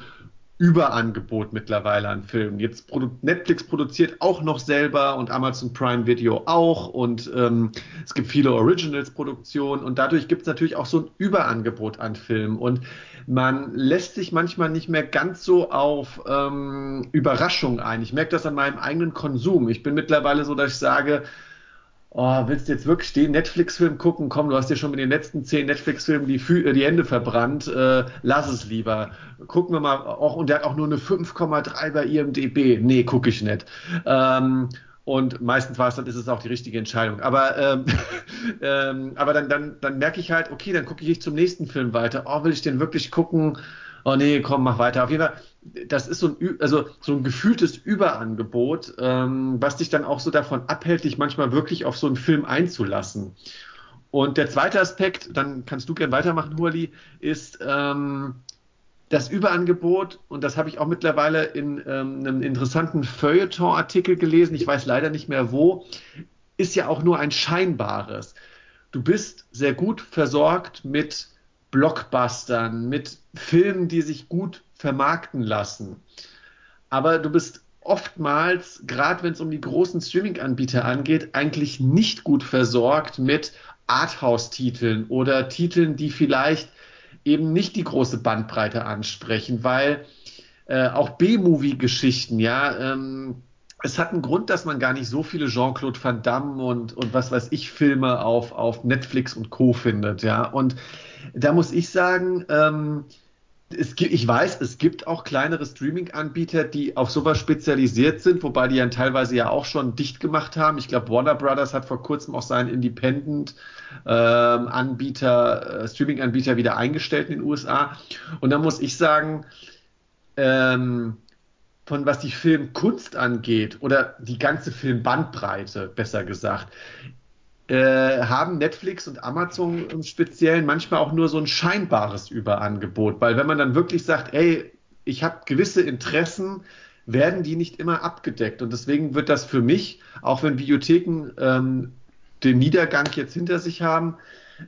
Überangebot mittlerweile an Filmen. Jetzt produ Netflix produziert auch noch selber und Amazon Prime Video auch und ähm, es gibt viele Originals-Produktionen und dadurch gibt es natürlich auch so ein Überangebot an Filmen und man lässt sich manchmal nicht mehr ganz so auf ähm, Überraschung ein. Ich merke das an meinem eigenen Konsum. Ich bin mittlerweile so, dass ich sage, oh, willst du jetzt wirklich den Netflix-Film gucken? Komm, du hast dir schon mit den letzten zehn Netflix-Filmen die, die Hände verbrannt. Äh, lass es lieber. Gucken wir mal. Auch, und der hat auch nur eine 5,3 bei IMDB. Nee, gucke ich nicht. Ähm, und meistens war es dann, ist es auch die richtige Entscheidung. Aber, ähm, ähm, aber dann, dann, dann merke ich halt, okay, dann gucke ich zum nächsten Film weiter. Oh, will ich den wirklich gucken? Oh nee, komm, mach weiter. Auf jeden Fall, das ist so ein, also so ein gefühltes Überangebot, ähm, was dich dann auch so davon abhält, dich manchmal wirklich auf so einen Film einzulassen. Und der zweite Aspekt, dann kannst du gern weitermachen, Hurli, ist ähm, das Überangebot, und das habe ich auch mittlerweile in ähm, einem interessanten Feuilleton-Artikel gelesen, ich weiß leider nicht mehr wo, ist ja auch nur ein scheinbares. Du bist sehr gut versorgt mit Blockbustern, mit Filmen, die sich gut vermarkten lassen. Aber du bist oftmals, gerade wenn es um die großen Streaming-Anbieter angeht, eigentlich nicht gut versorgt mit Arthouse-Titeln oder Titeln, die vielleicht eben nicht die große Bandbreite ansprechen, weil äh, auch B-Movie-Geschichten, ja, ähm, es hat einen Grund, dass man gar nicht so viele Jean-Claude Van Damme und, und was weiß ich Filme auf, auf Netflix und Co. findet, ja. Und da muss ich sagen, ähm, es gibt, ich weiß, es gibt auch kleinere Streaming-Anbieter, die auf sowas spezialisiert sind, wobei die ja teilweise ja auch schon dicht gemacht haben. Ich glaube, Warner Brothers hat vor kurzem auch seinen Independent-Anbieter, ähm, äh, Streaming-Anbieter wieder eingestellt in den USA. Und da muss ich sagen, ähm, von was die Filmkunst angeht oder die ganze Filmbandbreite, besser gesagt, äh, haben Netflix und Amazon im Speziellen manchmal auch nur so ein scheinbares Überangebot, weil wenn man dann wirklich sagt, ey, ich habe gewisse Interessen, werden die nicht immer abgedeckt. Und deswegen wird das für mich, auch wenn Videotheken ähm, den Niedergang jetzt hinter sich haben,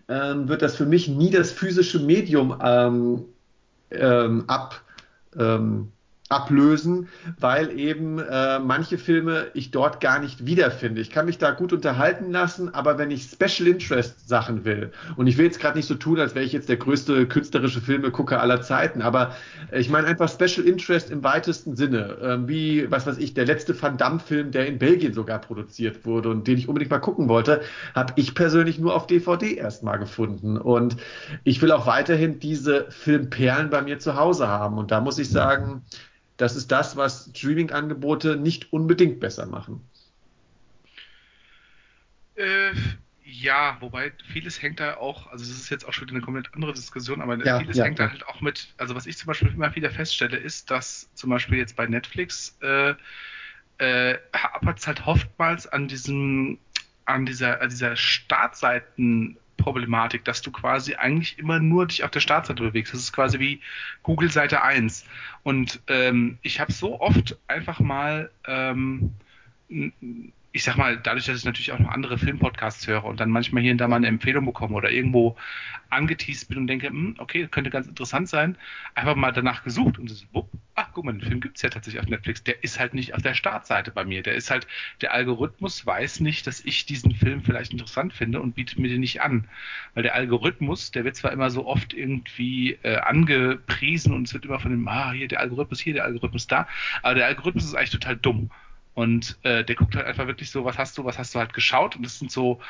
ähm, wird das für mich nie das physische Medium ähm, ähm ab, ähm, ablösen, weil eben äh, manche Filme ich dort gar nicht wiederfinde. Ich kann mich da gut unterhalten lassen, aber wenn ich Special Interest Sachen will, und ich will jetzt gerade nicht so tun, als wäre ich jetzt der größte künstlerische Filmegucker aller Zeiten, aber äh, ich meine einfach Special Interest im weitesten Sinne, äh, wie, was weiß ich, der letzte Van Damme-Film, der in Belgien sogar produziert wurde und den ich unbedingt mal gucken wollte, habe ich persönlich nur auf DVD erstmal gefunden. Und ich will auch weiterhin diese Filmperlen bei mir zu Hause haben. Und da muss ich sagen, das ist das, was Streaming-Angebote nicht unbedingt besser machen. Äh, ja, wobei vieles hängt da auch, also das ist jetzt auch schon eine komplett andere Diskussion, aber ja, vieles ja, hängt ja. da halt auch mit, also was ich zum Beispiel immer wieder feststelle, ist, dass zum Beispiel jetzt bei Netflix äh, äh, hapert es halt oftmals an diesem, an dieser, an dieser Startseiten Problematik, dass du quasi eigentlich immer nur dich auf der Startseite bewegst. Das ist quasi wie Google Seite 1. Und ähm, ich habe so oft einfach mal ähm, ich sag mal, dadurch, dass ich natürlich auch noch andere Filmpodcasts höre und dann manchmal hier und da mal eine Empfehlung bekomme oder irgendwo angeteased bin und denke, hm, okay, könnte ganz interessant sein, einfach mal danach gesucht und so, wupp, ach guck mal, den Film gibt's ja tatsächlich auf Netflix, der ist halt nicht auf der Startseite bei mir, der ist halt, der Algorithmus weiß nicht, dass ich diesen Film vielleicht interessant finde und bietet mir den nicht an, weil der Algorithmus, der wird zwar immer so oft irgendwie äh, angepriesen und es wird immer von dem, ah, hier der Algorithmus, hier der Algorithmus da, aber der Algorithmus ist eigentlich total dumm und äh, der guckt halt einfach wirklich so, was hast du, was hast du halt geschaut? Und das sind so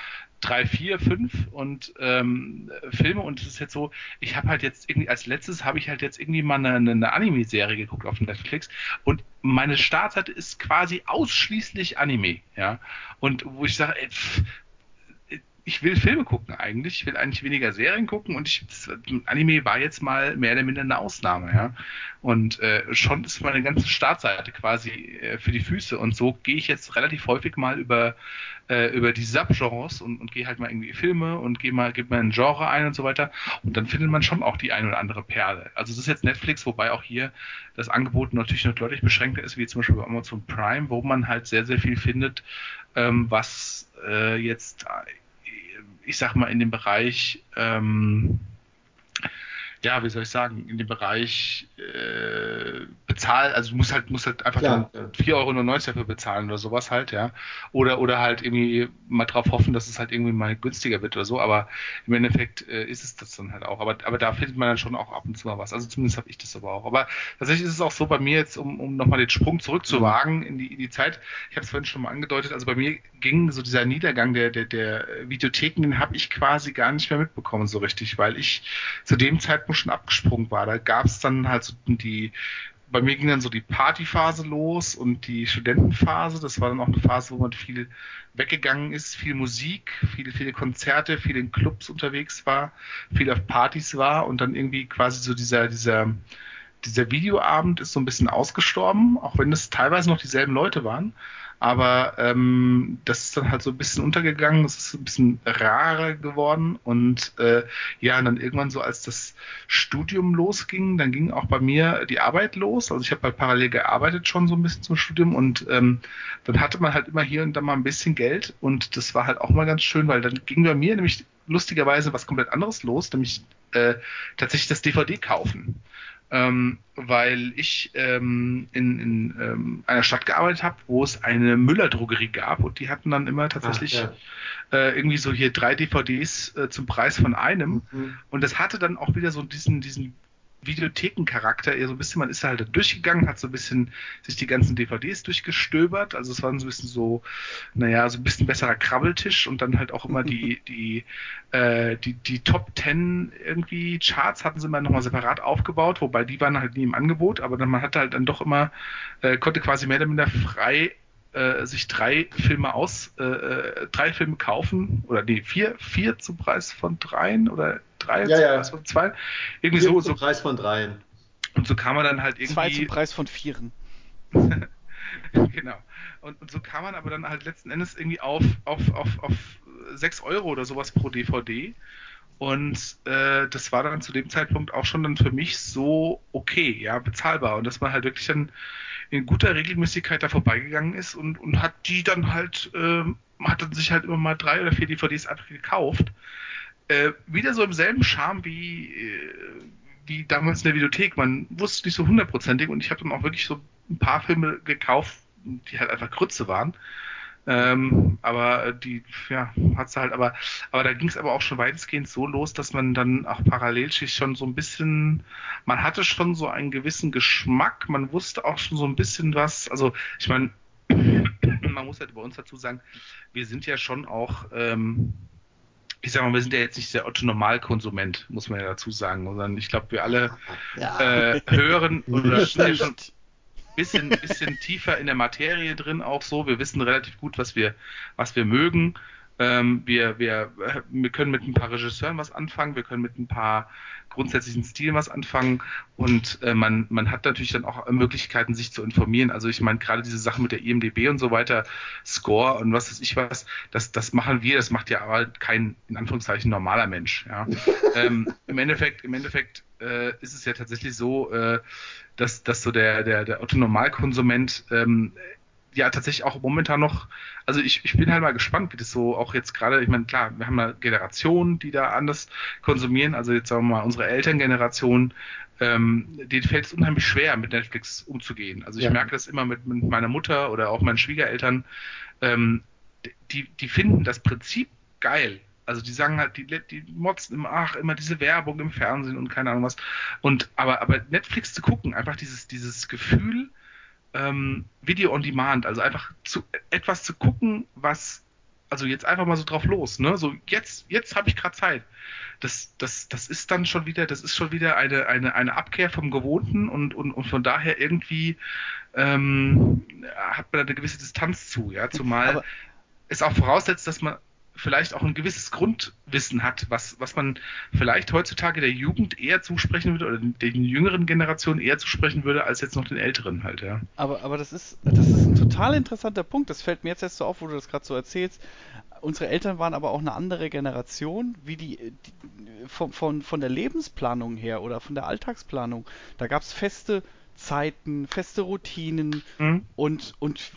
drei, vier, fünf und ähm, Filme. Und es ist jetzt so, ich habe halt jetzt irgendwie, als letztes habe ich halt jetzt irgendwie mal eine, eine Anime-Serie geguckt auf Netflix. Und meine Startseite ist quasi ausschließlich Anime, ja. Und wo ich sage, ey, ich will Filme gucken eigentlich, ich will eigentlich weniger Serien gucken und ich, Anime war jetzt mal mehr oder minder eine Ausnahme, ja. Und äh, schon ist meine ganze Startseite quasi äh, für die Füße und so gehe ich jetzt relativ häufig mal über äh, über die Subgenres und, und gehe halt mal irgendwie Filme und gehe mal gebe mal ein Genre ein und so weiter und dann findet man schon auch die ein oder andere Perle. Also es ist jetzt Netflix, wobei auch hier das Angebot natürlich noch deutlich beschränkter ist, wie zum Beispiel bei Amazon Prime, wo man halt sehr sehr viel findet, ähm, was äh, jetzt ich sag mal, in dem Bereich, ähm, ja, wie soll ich sagen, in dem Bereich äh, bezahlen, also du musst halt, musst halt einfach Klar, 4,90 Euro dafür bezahlen oder sowas halt, ja. Oder, oder halt irgendwie mal drauf hoffen, dass es halt irgendwie mal günstiger wird oder so, aber im Endeffekt äh, ist es das dann halt auch. Aber, aber da findet man dann schon auch ab und zu mal was. Also zumindest habe ich das aber auch. Aber tatsächlich ist es auch so bei mir jetzt, um, um nochmal den Sprung zurückzuwagen mhm. in, die, in die Zeit, ich habe es vorhin schon mal angedeutet, also bei mir ging so dieser Niedergang der, der, der Videotheken, den habe ich quasi gar nicht mehr mitbekommen so richtig, weil ich zu dem Zeitpunkt schon abgesprungen war. Da gab es dann halt so die bei mir ging dann so die Partyphase los und die Studentenphase. Das war dann auch eine Phase, wo man viel weggegangen ist, viel Musik, viele, viele Konzerte, viel in Clubs unterwegs war, viel auf Partys war und dann irgendwie quasi so dieser, dieser, dieser Videoabend ist so ein bisschen ausgestorben, auch wenn es teilweise noch dieselben Leute waren. Aber ähm, das ist dann halt so ein bisschen untergegangen, es ist ein bisschen rarer geworden. Und äh, ja, und dann irgendwann so, als das Studium losging, dann ging auch bei mir die Arbeit los. Also ich habe halt parallel gearbeitet schon so ein bisschen zum Studium und ähm, dann hatte man halt immer hier und da mal ein bisschen Geld und das war halt auch mal ganz schön, weil dann ging bei mir nämlich lustigerweise was komplett anderes los, nämlich äh, tatsächlich das DVD kaufen ähm, weil ich ähm, in, in ähm, einer Stadt gearbeitet habe, wo es eine Müller-Drogerie gab und die hatten dann immer tatsächlich ah, ja. äh, irgendwie so hier drei DVDs äh, zum Preis von einem mhm. und das hatte dann auch wieder so diesen, diesen Videothekencharakter, eher so ein bisschen, man ist halt da durchgegangen, hat so ein bisschen sich die ganzen DVDs durchgestöbert, also es war so ein bisschen so, naja, so ein bisschen besserer Krabbeltisch und dann halt auch immer die, die, äh, die, die Top Ten irgendwie Charts hatten sie immer nochmal separat aufgebaut, wobei die waren halt nie im Angebot, aber dann man hatte halt dann doch immer, äh, konnte quasi mehr oder minder frei äh, sich drei Filme aus, äh, äh, drei Filme kaufen oder nee, vier, vier zum Preis von dreien oder drei ja, ja. Preis von zwei. Irgendwie vier so. Zum so, Preis von dreien. Und so kam man dann halt irgendwie. Zwei zum Preis von vieren. genau. Und, und, so kam man aber dann halt letzten Endes irgendwie auf, auf, auf, auf 6 Euro oder sowas pro DVD. Und äh, das war dann zu dem Zeitpunkt auch schon dann für mich so okay, ja, bezahlbar. Und dass man halt wirklich dann in guter Regelmäßigkeit da vorbeigegangen ist und, und hat die dann halt, äh, hat dann sich halt immer mal drei oder vier DVDs einfach gekauft. Äh, wieder so im selben Charme wie, äh, wie damals in der Videothek. Man wusste nicht so hundertprozentig und ich habe dann auch wirklich so ein paar Filme gekauft, die halt einfach Grütze waren. Ähm, aber die, ja, hat's halt, aber, aber da ging es aber auch schon weitestgehend so los, dass man dann auch parallel schon so ein bisschen, man hatte schon so einen gewissen Geschmack, man wusste auch schon so ein bisschen was, also ich meine, man muss halt bei uns dazu sagen, wir sind ja schon auch, ähm, ich sag mal, wir sind ja jetzt nicht der Otto Normalkonsument, muss man ja dazu sagen, sondern ich glaube, wir alle ja. äh, hören oder sind ja schon bisschen, bisschen tiefer in der Materie drin auch so. Wir wissen relativ gut, was wir, was wir mögen. Ähm, wir, wir, wir können mit ein paar Regisseuren was anfangen, wir können mit ein paar grundsätzlichen Stilen was anfangen und äh, man, man hat natürlich dann auch Möglichkeiten, sich zu informieren. Also ich meine, gerade diese Sachen mit der IMDB und so weiter, Score und was weiß ich was, das, das machen wir, das macht ja aber kein, in Anführungszeichen, normaler Mensch. Ja. ähm, Im Endeffekt, im Endeffekt äh, ist es ja tatsächlich so, äh, dass, dass so der, der, der Otto-Normalkonsument ähm, ja tatsächlich auch momentan noch, also ich, ich bin halt mal gespannt, wie das so auch jetzt gerade, ich meine, klar, wir haben ja Generationen, die da anders konsumieren, also jetzt sagen wir mal unsere Elterngeneration, ähm, denen fällt es unheimlich schwer, mit Netflix umzugehen. Also ich ja. merke das immer mit, mit meiner Mutter oder auch meinen Schwiegereltern, ähm, die, die finden das Prinzip geil. Also die sagen halt, die, die motzen immer, ach, immer diese Werbung im Fernsehen und keine Ahnung was. Und aber, aber Netflix zu gucken, einfach dieses, dieses Gefühl, ähm, Video on Demand, also einfach zu, etwas zu gucken, was, also jetzt einfach mal so drauf los, ne? So jetzt, jetzt habe ich gerade Zeit. Das, das, das ist dann schon wieder, das ist schon wieder eine, eine, eine Abkehr vom Gewohnten und, und, und von daher irgendwie ähm, hat man da eine gewisse Distanz zu, ja, zumal Aber es auch voraussetzt, dass man vielleicht auch ein gewisses Grundwissen hat, was, was man vielleicht heutzutage der Jugend eher zusprechen würde oder den jüngeren Generationen eher zusprechen würde, als jetzt noch den älteren halt, ja. Aber, aber das ist, das ist ein total interessanter Punkt. Das fällt mir jetzt erst so auf, wo du das gerade so erzählst. Unsere Eltern waren aber auch eine andere Generation, wie die, die von, von, von der Lebensplanung her oder von der Alltagsplanung. Da gab es feste Zeiten, feste Routinen mhm. und, und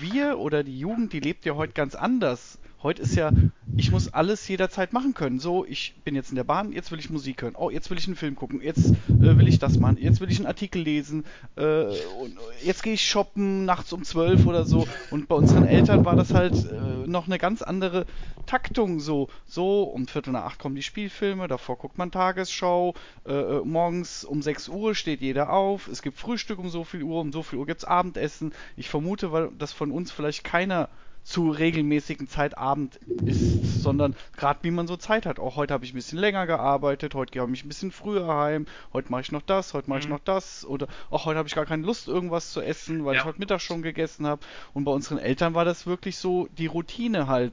wir oder die Jugend, die lebt ja heute ganz anders. Heute ist ja, ich muss alles jederzeit machen können. So, ich bin jetzt in der Bahn, jetzt will ich Musik hören. Oh, jetzt will ich einen Film gucken. Jetzt äh, will ich das machen. Jetzt will ich einen Artikel lesen. Äh, und jetzt gehe ich shoppen nachts um zwölf oder so. Und bei unseren Eltern war das halt äh, noch eine ganz andere Taktung. So, so um Viertel nach acht kommen die Spielfilme. Davor guckt man Tagesschau. Äh, äh, morgens um sechs Uhr steht jeder auf. Es gibt Frühstück um so viel Uhr. Um so viel Uhr gibt's Abendessen. Ich vermute, weil das von uns vielleicht keiner zu regelmäßigen Zeit Abend ist, sondern gerade wie man so Zeit hat. Auch heute habe ich ein bisschen länger gearbeitet, heute gehe ich ein bisschen früher heim, heute mache ich noch das, heute mache ich mhm. noch das oder auch heute habe ich gar keine Lust irgendwas zu essen, weil ja. ich heute Mittag schon gegessen habe. Und bei unseren Eltern war das wirklich so die Routine halt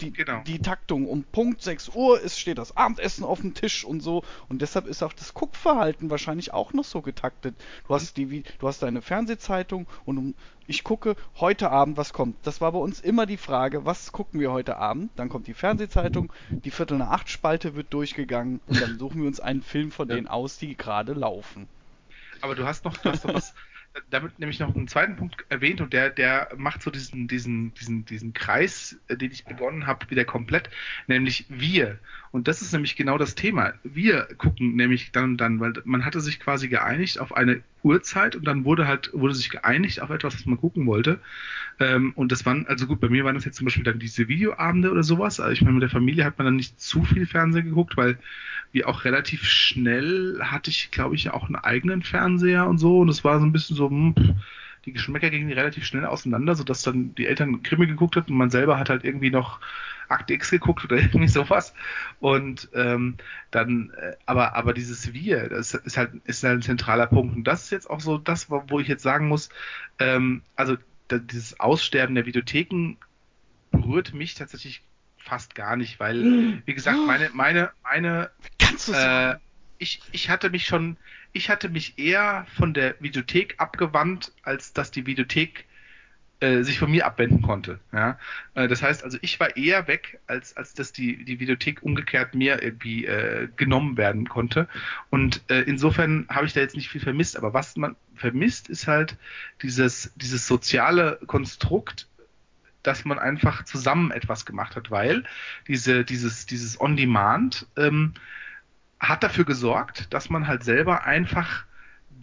die, genau. die Taktung. Um Punkt 6 Uhr ist, steht das Abendessen auf dem Tisch und so. Und deshalb ist auch das Guckverhalten wahrscheinlich auch noch so getaktet. Du hast, die, du hast deine Fernsehzeitung und um, ich gucke heute Abend, was kommt. Das war bei uns immer die Frage, was gucken wir heute Abend? Dann kommt die Fernsehzeitung, die Viertel nach acht Spalte wird durchgegangen und dann suchen wir uns einen Film von ja. denen aus, die gerade laufen. Aber du hast noch, du hast noch was damit nämlich noch einen zweiten Punkt erwähnt und der, der macht so diesen, diesen, diesen, diesen Kreis, äh, den ich begonnen habe, wieder komplett, nämlich wir. Und das ist nämlich genau das Thema. Wir gucken nämlich dann und dann, weil man hatte sich quasi geeinigt auf eine Uhrzeit und dann wurde halt, wurde sich geeinigt auf etwas, was man gucken wollte. Ähm, und das waren, also gut, bei mir waren das jetzt zum Beispiel dann diese Videoabende oder sowas. Also ich meine, mit der Familie hat man dann nicht zu viel Fernsehen geguckt, weil wir auch relativ schnell hatte ich, glaube ich, auch einen eigenen Fernseher und so. Und es war so ein bisschen so, hm, die Geschmäcker gingen relativ schnell auseinander, sodass dann die Eltern Krimi geguckt hatten und man selber hat halt irgendwie noch Akt X geguckt oder irgendwie sowas. Und ähm, dann, äh, aber, aber dieses Wir, das ist halt, ist halt ein zentraler Punkt. Und das ist jetzt auch so das, wo ich jetzt sagen muss, ähm, also da, dieses Aussterben der Videotheken berührt mich tatsächlich fast gar nicht, weil, wie gesagt, meine, meine, meine, äh, ich, ich hatte mich schon, ich hatte mich eher von der Videothek abgewandt, als dass die Videothek äh, sich von mir abwenden konnte. Ja? Äh, das heißt also, ich war eher weg, als, als dass die, die Videothek umgekehrt mir irgendwie äh, genommen werden konnte. Und äh, insofern habe ich da jetzt nicht viel vermisst. Aber was man vermisst, ist halt dieses, dieses soziale Konstrukt, dass man einfach zusammen etwas gemacht hat, weil diese, dieses, dieses On-Demand ähm, hat dafür gesorgt, dass man halt selber einfach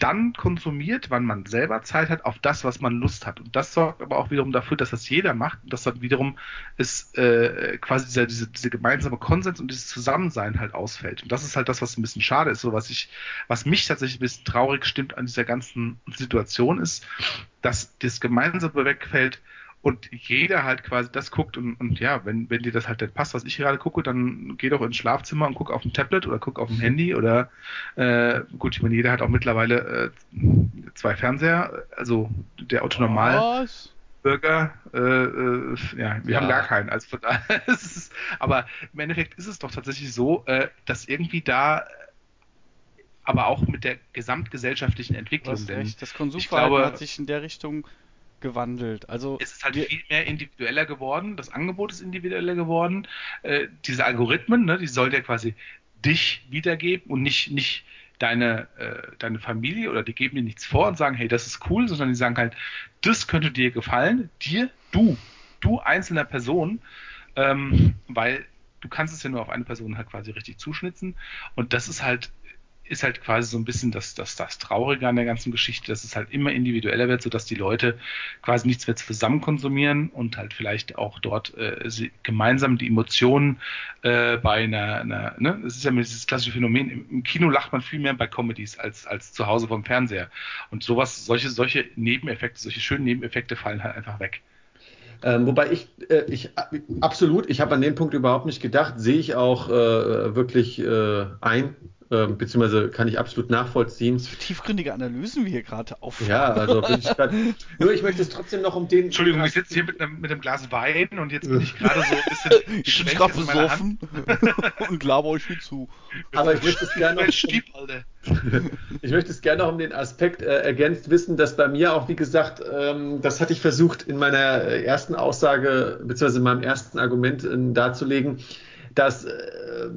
dann konsumiert, wann man selber Zeit hat, auf das, was man Lust hat. Und das sorgt aber auch wiederum dafür, dass das jeder macht und dass dann wiederum ist äh, quasi dieser, diese, diese gemeinsame Konsens und dieses Zusammensein halt ausfällt. Und das ist halt das, was ein bisschen schade ist, so was ich, was mich tatsächlich ein bisschen traurig stimmt an dieser ganzen Situation ist, dass das Gemeinsame wegfällt und jeder halt quasi das guckt und, und ja, wenn, wenn dir das halt nicht passt, was ich gerade gucke, dann geh doch ins Schlafzimmer und guck auf dem Tablet oder guck auf dem Handy oder äh, gut, ich meine, jeder hat auch mittlerweile äh, zwei Fernseher, also der Autonormal. Bürger, äh, äh, ja, wir ja. haben gar keinen. Also von daher ist aber im Endeffekt ist es doch tatsächlich so, äh, dass irgendwie da aber auch mit der gesamtgesellschaftlichen Entwicklung. Du denn das Konsumverhalten glaube, hat sich in der Richtung gewandelt. Also es ist halt wir, viel mehr individueller geworden, das Angebot ist individueller geworden. Äh, diese Algorithmen, ne, die sollen ja quasi dich wiedergeben und nicht, nicht deine, äh, deine Familie oder die geben dir nichts vor und sagen, hey, das ist cool, sondern die sagen halt, das könnte dir gefallen, dir, du, du einzelner Person, ähm, weil du kannst es ja nur auf eine Person halt quasi richtig zuschnitzen und das ist halt ist halt quasi so ein bisschen das, das, das Traurige an der ganzen Geschichte, dass es halt immer individueller wird, sodass die Leute quasi nichts mehr zusammen konsumieren und halt vielleicht auch dort äh, gemeinsam die Emotionen äh, bei einer, einer ne, es ist ja dieses klassische Phänomen, im, im, Kino lacht man viel mehr bei Comedies als, als zu Hause vom Fernseher. Und sowas, solche, solche Nebeneffekte, solche schönen Nebeneffekte fallen halt einfach weg. Ähm, wobei ich, äh, ich absolut, ich habe an den Punkt überhaupt nicht gedacht, sehe ich auch äh, wirklich äh, ein, ähm, beziehungsweise kann ich absolut nachvollziehen. Was für tiefgründige Analysen wir hier gerade auffahren. Ja, also bin ich grad, nur ich möchte es trotzdem noch um den. Entschuldigung, ich sitze hier mit einem, mit einem Glas Wein und jetzt bin ich gerade so ein bisschen ich bin gerade besoffen und laber euch viel zu. Aber ich möchte es gerne noch. Um, ich möchte es gerne noch um den Aspekt äh, ergänzt wissen, dass bei mir auch, wie gesagt, ähm, das hatte ich versucht in meiner ersten Aussage, beziehungsweise in meinem ersten Argument äh, darzulegen, dass äh,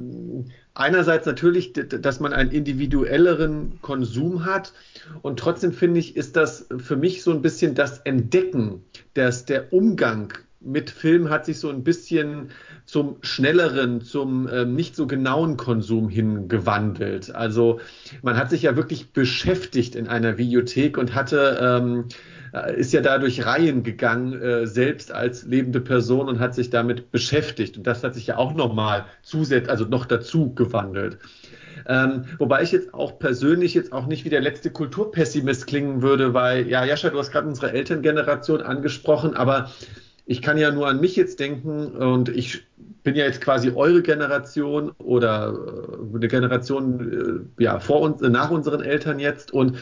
einerseits natürlich, dass man einen individuelleren Konsum hat und trotzdem finde ich, ist das für mich so ein bisschen das Entdecken, dass der Umgang mit Film hat sich so ein bisschen zum schnelleren, zum ähm, nicht so genauen Konsum hingewandelt. Also man hat sich ja wirklich beschäftigt in einer Videothek und hatte ähm, äh, ist ja da durch Reihen gegangen, äh, selbst als lebende Person und hat sich damit beschäftigt. Und das hat sich ja auch nochmal zusätzlich, also noch dazu gewandelt. Ähm, wobei ich jetzt auch persönlich jetzt auch nicht wie der letzte Kulturpessimist klingen würde, weil, ja, Jascha, du hast gerade unsere Elterngeneration angesprochen, aber ich kann ja nur an mich jetzt denken und ich bin ja jetzt quasi eure Generation oder äh, eine Generation äh, ja vor uns nach unseren Eltern jetzt und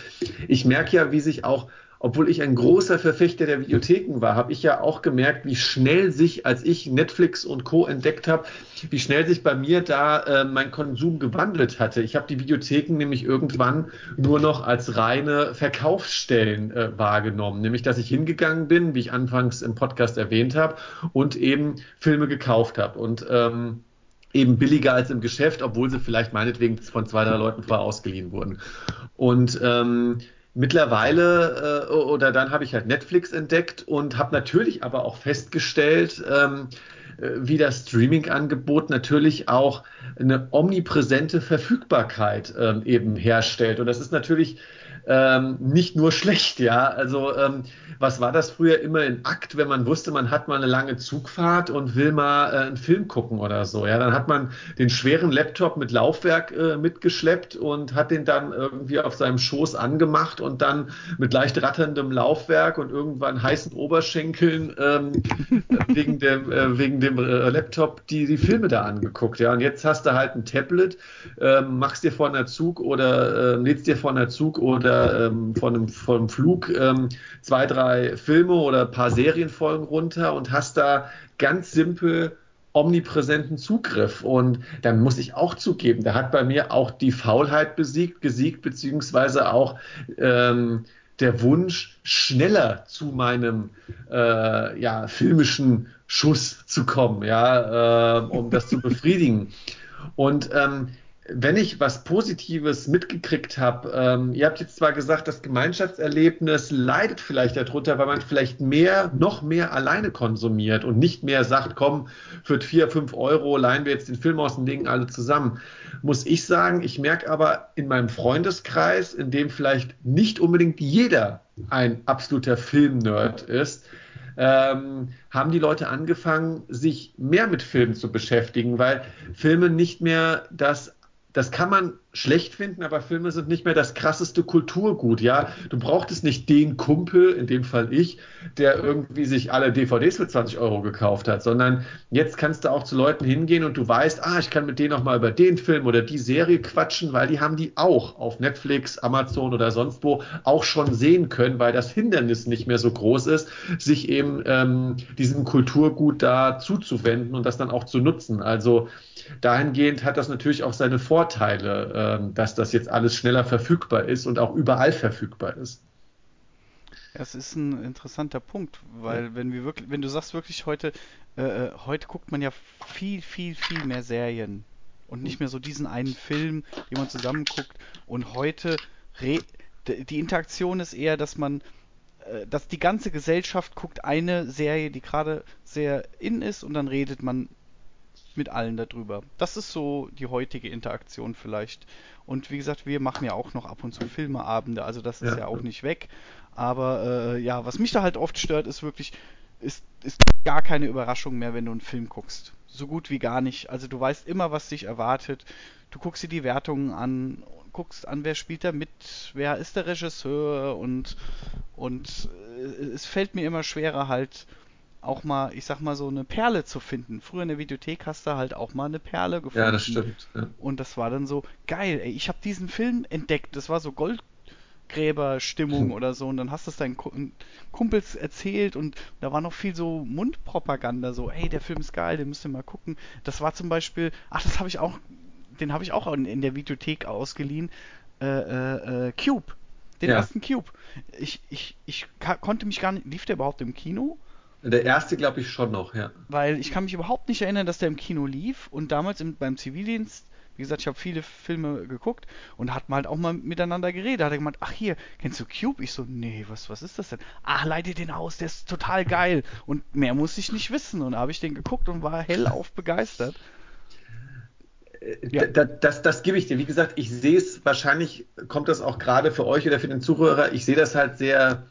ich merke ja, wie sich auch obwohl ich ein großer Verfechter der Videotheken war, habe ich ja auch gemerkt, wie schnell sich, als ich Netflix und Co. entdeckt habe, wie schnell sich bei mir da äh, mein Konsum gewandelt hatte. Ich habe die Videotheken nämlich irgendwann nur noch als reine Verkaufsstellen äh, wahrgenommen, nämlich dass ich hingegangen bin, wie ich anfangs im Podcast erwähnt habe, und eben Filme gekauft habe. Und ähm, eben billiger als im Geschäft, obwohl sie vielleicht meinetwegen von zwei, drei Leuten vorher ausgeliehen wurden. Und ähm, Mittlerweile äh, oder dann habe ich halt Netflix entdeckt und habe natürlich aber auch festgestellt, ähm, äh, wie das Streaming-Angebot natürlich auch eine omnipräsente Verfügbarkeit ähm, eben herstellt. Und das ist natürlich ähm, nicht nur schlecht, ja. Also ähm, was war das früher immer in Akt, wenn man wusste, man hat mal eine lange Zugfahrt und will mal äh, einen Film gucken oder so, ja. Dann hat man den schweren Laptop mit Laufwerk äh, mitgeschleppt und hat den dann irgendwie auf seinem Schoß angemacht und dann mit leicht ratterndem Laufwerk und irgendwann heißen Oberschenkeln ähm, wegen dem, äh, wegen dem äh, Laptop die, die Filme da angeguckt, ja. Und jetzt hast du halt ein Tablet, ähm, machst dir vor einer Zug oder äh, lädst dir vor einer Zug oder oder ähm, von, einem, Flug ähm, zwei, drei Filme oder ein paar Serienfolgen runter und hast da ganz simpel omnipräsenten Zugriff. Und da muss ich auch zugeben, da hat bei mir auch die Faulheit besiegt, gesiegt, beziehungsweise auch ähm, der Wunsch, schneller zu meinem äh, ja, filmischen Schuss zu kommen, ja, äh, um das zu befriedigen. Und ähm, wenn ich was Positives mitgekriegt habe, ähm, ihr habt jetzt zwar gesagt, das Gemeinschaftserlebnis leidet vielleicht darunter, weil man vielleicht mehr, noch mehr alleine konsumiert und nicht mehr sagt, komm, für vier, fünf Euro leihen wir jetzt den Film aus dem Ding alle zusammen. Muss ich sagen, ich merke aber in meinem Freundeskreis, in dem vielleicht nicht unbedingt jeder ein absoluter Filmnerd ist, ähm, haben die Leute angefangen, sich mehr mit Filmen zu beschäftigen, weil Filme nicht mehr das das kann man schlecht finden, aber Filme sind nicht mehr das krasseste Kulturgut, ja. Du brauchtest nicht den Kumpel, in dem Fall ich, der irgendwie sich alle DVDs für 20 Euro gekauft hat, sondern jetzt kannst du auch zu Leuten hingehen und du weißt, ah, ich kann mit denen auch mal über den Film oder die Serie quatschen, weil die haben die auch auf Netflix, Amazon oder sonst wo auch schon sehen können, weil das Hindernis nicht mehr so groß ist, sich eben ähm, diesem Kulturgut da zuzuwenden und das dann auch zu nutzen. Also dahingehend hat das natürlich auch seine Vorteile, äh, dass das jetzt alles schneller verfügbar ist und auch überall verfügbar ist. Das ist ein interessanter Punkt, weil ja. wenn wir wirklich, wenn du sagst wirklich heute, äh, äh heute guckt man ja viel, viel, viel mehr Serien und nicht mehr so diesen einen Film, den man zusammen guckt. Und heute die Interaktion ist eher, dass man, äh, dass die ganze Gesellschaft guckt eine Serie, die gerade sehr in ist, und dann redet man mit allen darüber. Das ist so die heutige Interaktion vielleicht. Und wie gesagt, wir machen ja auch noch ab und zu Filmeabende, also das ist ja, ja auch nicht weg. Aber äh, ja, was mich da halt oft stört, ist wirklich, ist, ist gar keine Überraschung mehr, wenn du einen Film guckst. So gut wie gar nicht. Also du weißt immer, was dich erwartet. Du guckst dir die Wertungen an, guckst an, wer spielt da mit, wer ist der Regisseur und, und äh, es fällt mir immer schwerer halt auch mal, ich sag mal, so eine Perle zu finden. Früher in der Videothek hast du halt auch mal eine Perle gefunden. Ja, das stimmt. Ja. Und das war dann so geil, ey, ich habe diesen Film entdeckt. Das war so Goldgräberstimmung oder so. Und dann hast du es deinen Kumpels erzählt und da war noch viel so Mundpropaganda, so, ey, der Film ist geil, den müsst ihr mal gucken. Das war zum Beispiel, ach, das habe ich auch, den habe ich auch in, in, der Videothek ausgeliehen. Äh, äh, äh, Cube. Den ja. ersten Cube. Ich, ich, ich konnte mich gar nicht. Lief der überhaupt im Kino? Der erste glaube ich schon noch, ja. Weil ich kann mich überhaupt nicht erinnern, dass der im Kino lief und damals im, beim Zivildienst, wie gesagt, ich habe viele Filme geguckt und hat mal halt auch mal miteinander geredet. Da hat er gemeint, ach hier, kennst du Cube? Ich so, nee, was, was ist das denn? Ach, leite den aus, der ist total geil. Und mehr muss ich nicht wissen. Und da habe ich den geguckt und war hellauf begeistert. Ja. Das, das, das, gebe ich dir. Wie gesagt, ich sehe es, wahrscheinlich kommt das auch gerade für euch oder für den Zuhörer, ich sehe das halt sehr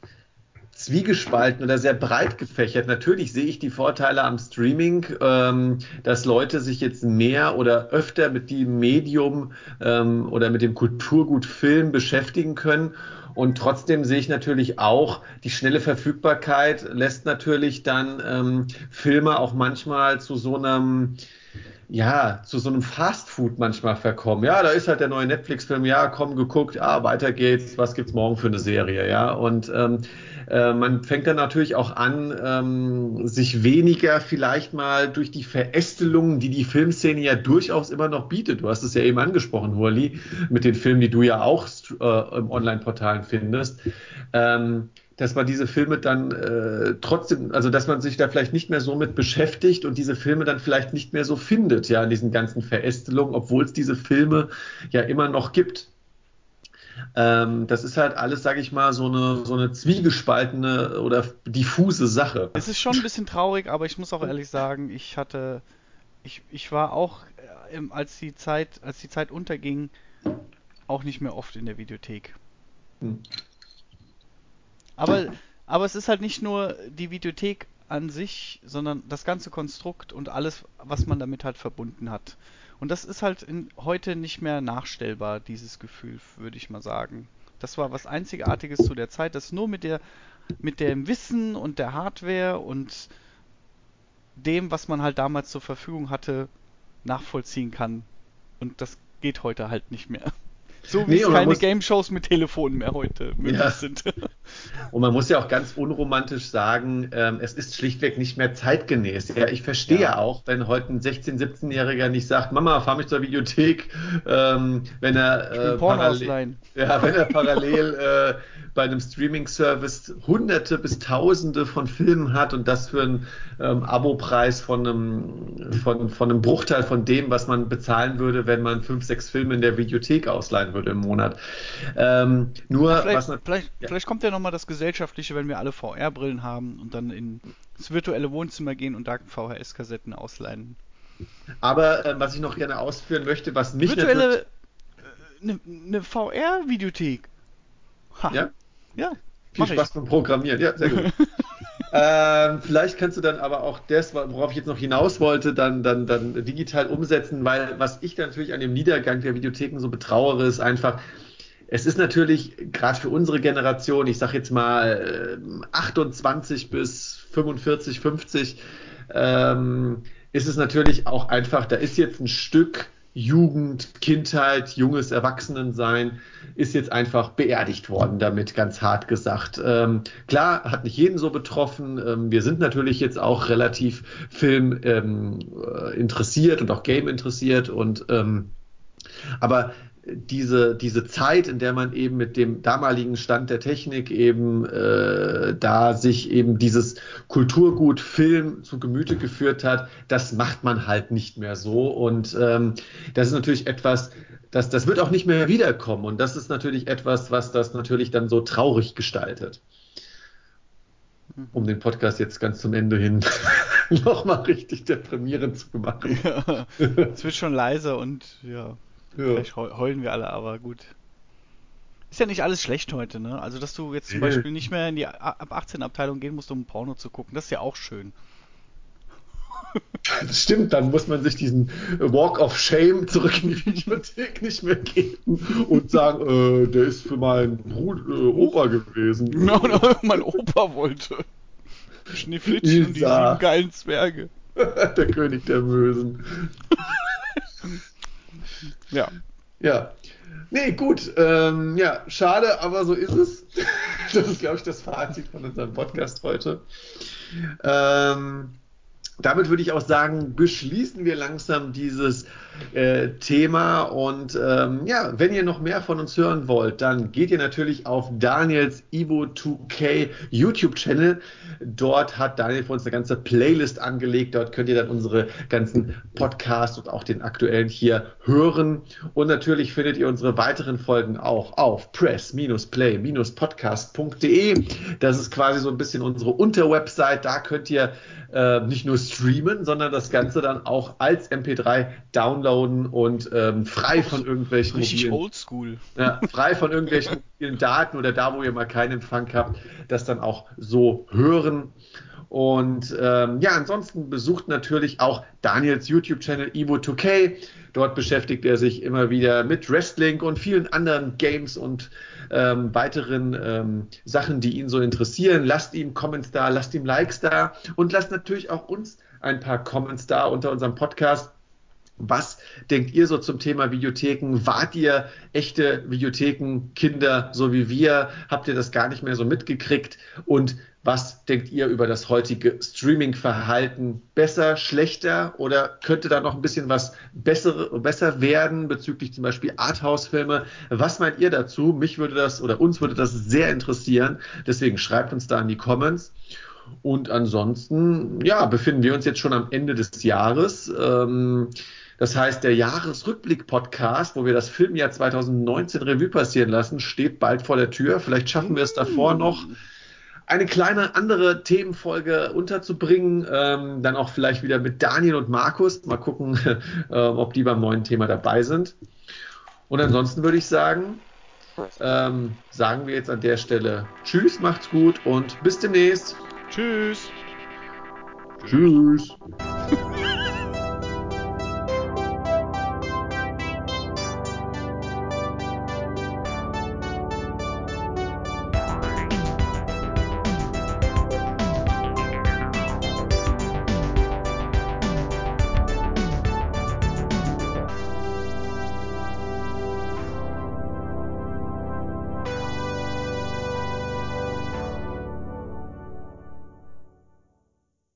zwiegespalten oder sehr breit gefächert. Natürlich sehe ich die Vorteile am Streaming, ähm, dass Leute sich jetzt mehr oder öfter mit dem Medium ähm, oder mit dem Kulturgut Film beschäftigen können. Und trotzdem sehe ich natürlich auch, die schnelle Verfügbarkeit lässt natürlich dann ähm, Filme auch manchmal zu so einem ja, zu so einem Fastfood manchmal verkommen. Ja, da ist halt der neue Netflix-Film, ja, komm, geguckt, ah, weiter geht's, was gibt's morgen für eine Serie, ja. Und ähm, äh, man fängt dann natürlich auch an, ähm, sich weniger vielleicht mal durch die Verästelungen, die die Filmszene ja durchaus immer noch bietet. Du hast es ja eben angesprochen, Hurli, mit den Filmen, die du ja auch äh, im Online-Portalen findest. Ähm, dass man diese Filme dann äh, trotzdem, also dass man sich da vielleicht nicht mehr so mit beschäftigt und diese Filme dann vielleicht nicht mehr so findet, ja, in diesen ganzen Verästelungen, obwohl es diese Filme ja immer noch gibt. Ähm, das ist halt alles, sage ich mal, so eine, so eine zwiegespaltene oder diffuse Sache. Es ist schon ein bisschen traurig, aber ich muss auch ehrlich sagen, ich hatte, ich, ich war auch, äh, als die Zeit, als die Zeit unterging, auch nicht mehr oft in der Videothek. Hm. Aber, aber es ist halt nicht nur die Videothek an sich, sondern das ganze Konstrukt und alles, was man damit halt verbunden hat. Und das ist halt in, heute nicht mehr nachstellbar, dieses Gefühl, würde ich mal sagen. Das war was Einzigartiges zu der Zeit, das nur mit der mit dem Wissen und der Hardware und dem, was man halt damals zur Verfügung hatte, nachvollziehen kann. Und das geht heute halt nicht mehr. So wie nee, es keine Game-Shows mit Telefonen mehr heute möglich ja. sind. Und man muss ja auch ganz unromantisch sagen, ähm, es ist schlichtweg nicht mehr zeitgemäß. Ja, ich verstehe ja. auch, wenn heute ein 16-, 17-Jähriger nicht sagt, Mama, fahr mich zur Videothek, ähm, wenn er äh, parallel, ja, wenn er parallel äh, bei einem Streaming-Service hunderte bis tausende von Filmen hat und das für einen ähm, Abopreis von einem, von, von einem Bruchteil von dem, was man bezahlen würde, wenn man fünf, sechs Filme in der Videothek ausleihen würde im Monat. Ähm, nur vielleicht, was, vielleicht, ja. vielleicht kommt ja nochmal das Gesellschaftliche, wenn wir alle VR-Brillen haben und dann ins virtuelle Wohnzimmer gehen und da VHS-Kassetten ausleihen. Aber äh, was ich noch gerne ausführen möchte, was mich virtuelle eine ne, VR-Videothek. Ja? Ja. Viel Spaß ich. beim Programmieren. Ja, sehr gut. ähm, vielleicht kannst du dann aber auch das, worauf ich jetzt noch hinaus wollte, dann, dann, dann digital umsetzen, weil was ich natürlich an dem Niedergang der Videotheken so betrauere, ist einfach, es ist natürlich gerade für unsere Generation, ich sage jetzt mal 28 bis 45, 50, ähm, ist es natürlich auch einfach, da ist jetzt ein Stück Jugend, Kindheit, junges Erwachsenensein ist jetzt einfach beerdigt worden, damit ganz hart gesagt. Ähm, klar, hat nicht jeden so betroffen. Ähm, wir sind natürlich jetzt auch relativ Film ähm, äh, interessiert und auch Game interessiert und ähm, aber diese, diese Zeit, in der man eben mit dem damaligen Stand der Technik eben äh, da sich eben dieses Kulturgut Film zu Gemüte geführt hat, das macht man halt nicht mehr so. Und ähm, das ist natürlich etwas, das, das wird auch nicht mehr wiederkommen. Und das ist natürlich etwas, was das natürlich dann so traurig gestaltet. Um den Podcast jetzt ganz zum Ende hin nochmal richtig deprimierend zu machen. Ja, es wird schon leiser und ja. Ja. Vielleicht heulen wir alle, aber gut. Ist ja nicht alles schlecht heute, ne? Also, dass du jetzt zum nee. Beispiel nicht mehr in die ab 18 Abteilung gehen musst, um Porno zu gucken, das ist ja auch schön. Das stimmt, dann muss man sich diesen Walk of Shame zurück in die Bibliothek nicht mehr geben und sagen, äh, der ist für meinen Bruder, äh, Opa gewesen. Genau, no, no, mein Opa wollte. Schneeflittchen und die sieben geilen Zwerge. der König der Mösen. Ja. Ja. Nee, gut. Ähm, ja, schade, aber so ist es. Das ist, glaube ich, das Fazit von unserem Podcast heute. Ähm, damit würde ich auch sagen, beschließen wir langsam dieses äh, Thema. Und ähm, ja, wenn ihr noch mehr von uns hören wollt, dann geht ihr natürlich auf Daniels Evo 2K YouTube-Channel. Dort hat Daniel für uns eine ganze Playlist angelegt. Dort könnt ihr dann unsere ganzen Podcasts und auch den aktuellen hier hören. Und natürlich findet ihr unsere weiteren Folgen auch auf press-play-podcast.de. Das ist quasi so ein bisschen unsere Unterwebsite. Da könnt ihr äh, nicht nur streamen, sondern das Ganze dann auch als MP3 downloaden und ähm, frei von irgendwelchen Richtig mobilen, oldschool. Ja, frei von irgendwelchen Daten oder da, wo ihr mal keinen Empfang habt, das dann auch so hören. Und ähm, ja, ansonsten besucht natürlich auch Daniels YouTube-Channel Evo2K. Dort beschäftigt er sich immer wieder mit Wrestling und vielen anderen Games und ähm, weiteren ähm, Sachen, die ihn so interessieren. Lasst ihm Comments da, lasst ihm Likes da und lasst natürlich auch uns ein paar Comments da unter unserem Podcast. Was denkt ihr so zum Thema Videotheken? Wart ihr echte Videotheken-Kinder, so wie wir? Habt ihr das gar nicht mehr so mitgekriegt? Und was denkt ihr über das heutige Streaming-Verhalten? Besser, schlechter oder könnte da noch ein bisschen was besser, besser werden bezüglich zum Beispiel Arthouse-Filme? Was meint ihr dazu? Mich würde das oder uns würde das sehr interessieren. Deswegen schreibt uns da in die Comments. Und ansonsten, ja, befinden wir uns jetzt schon am Ende des Jahres. Ähm, das heißt, der Jahresrückblick-Podcast, wo wir das Filmjahr 2019 Revue passieren lassen, steht bald vor der Tür. Vielleicht schaffen wir es davor noch, eine kleine andere Themenfolge unterzubringen. Ähm, dann auch vielleicht wieder mit Daniel und Markus. Mal gucken, äh, ob die beim neuen Thema dabei sind. Und ansonsten würde ich sagen, ähm, sagen wir jetzt an der Stelle Tschüss, macht's gut und bis demnächst. Tschüss. Tschüss.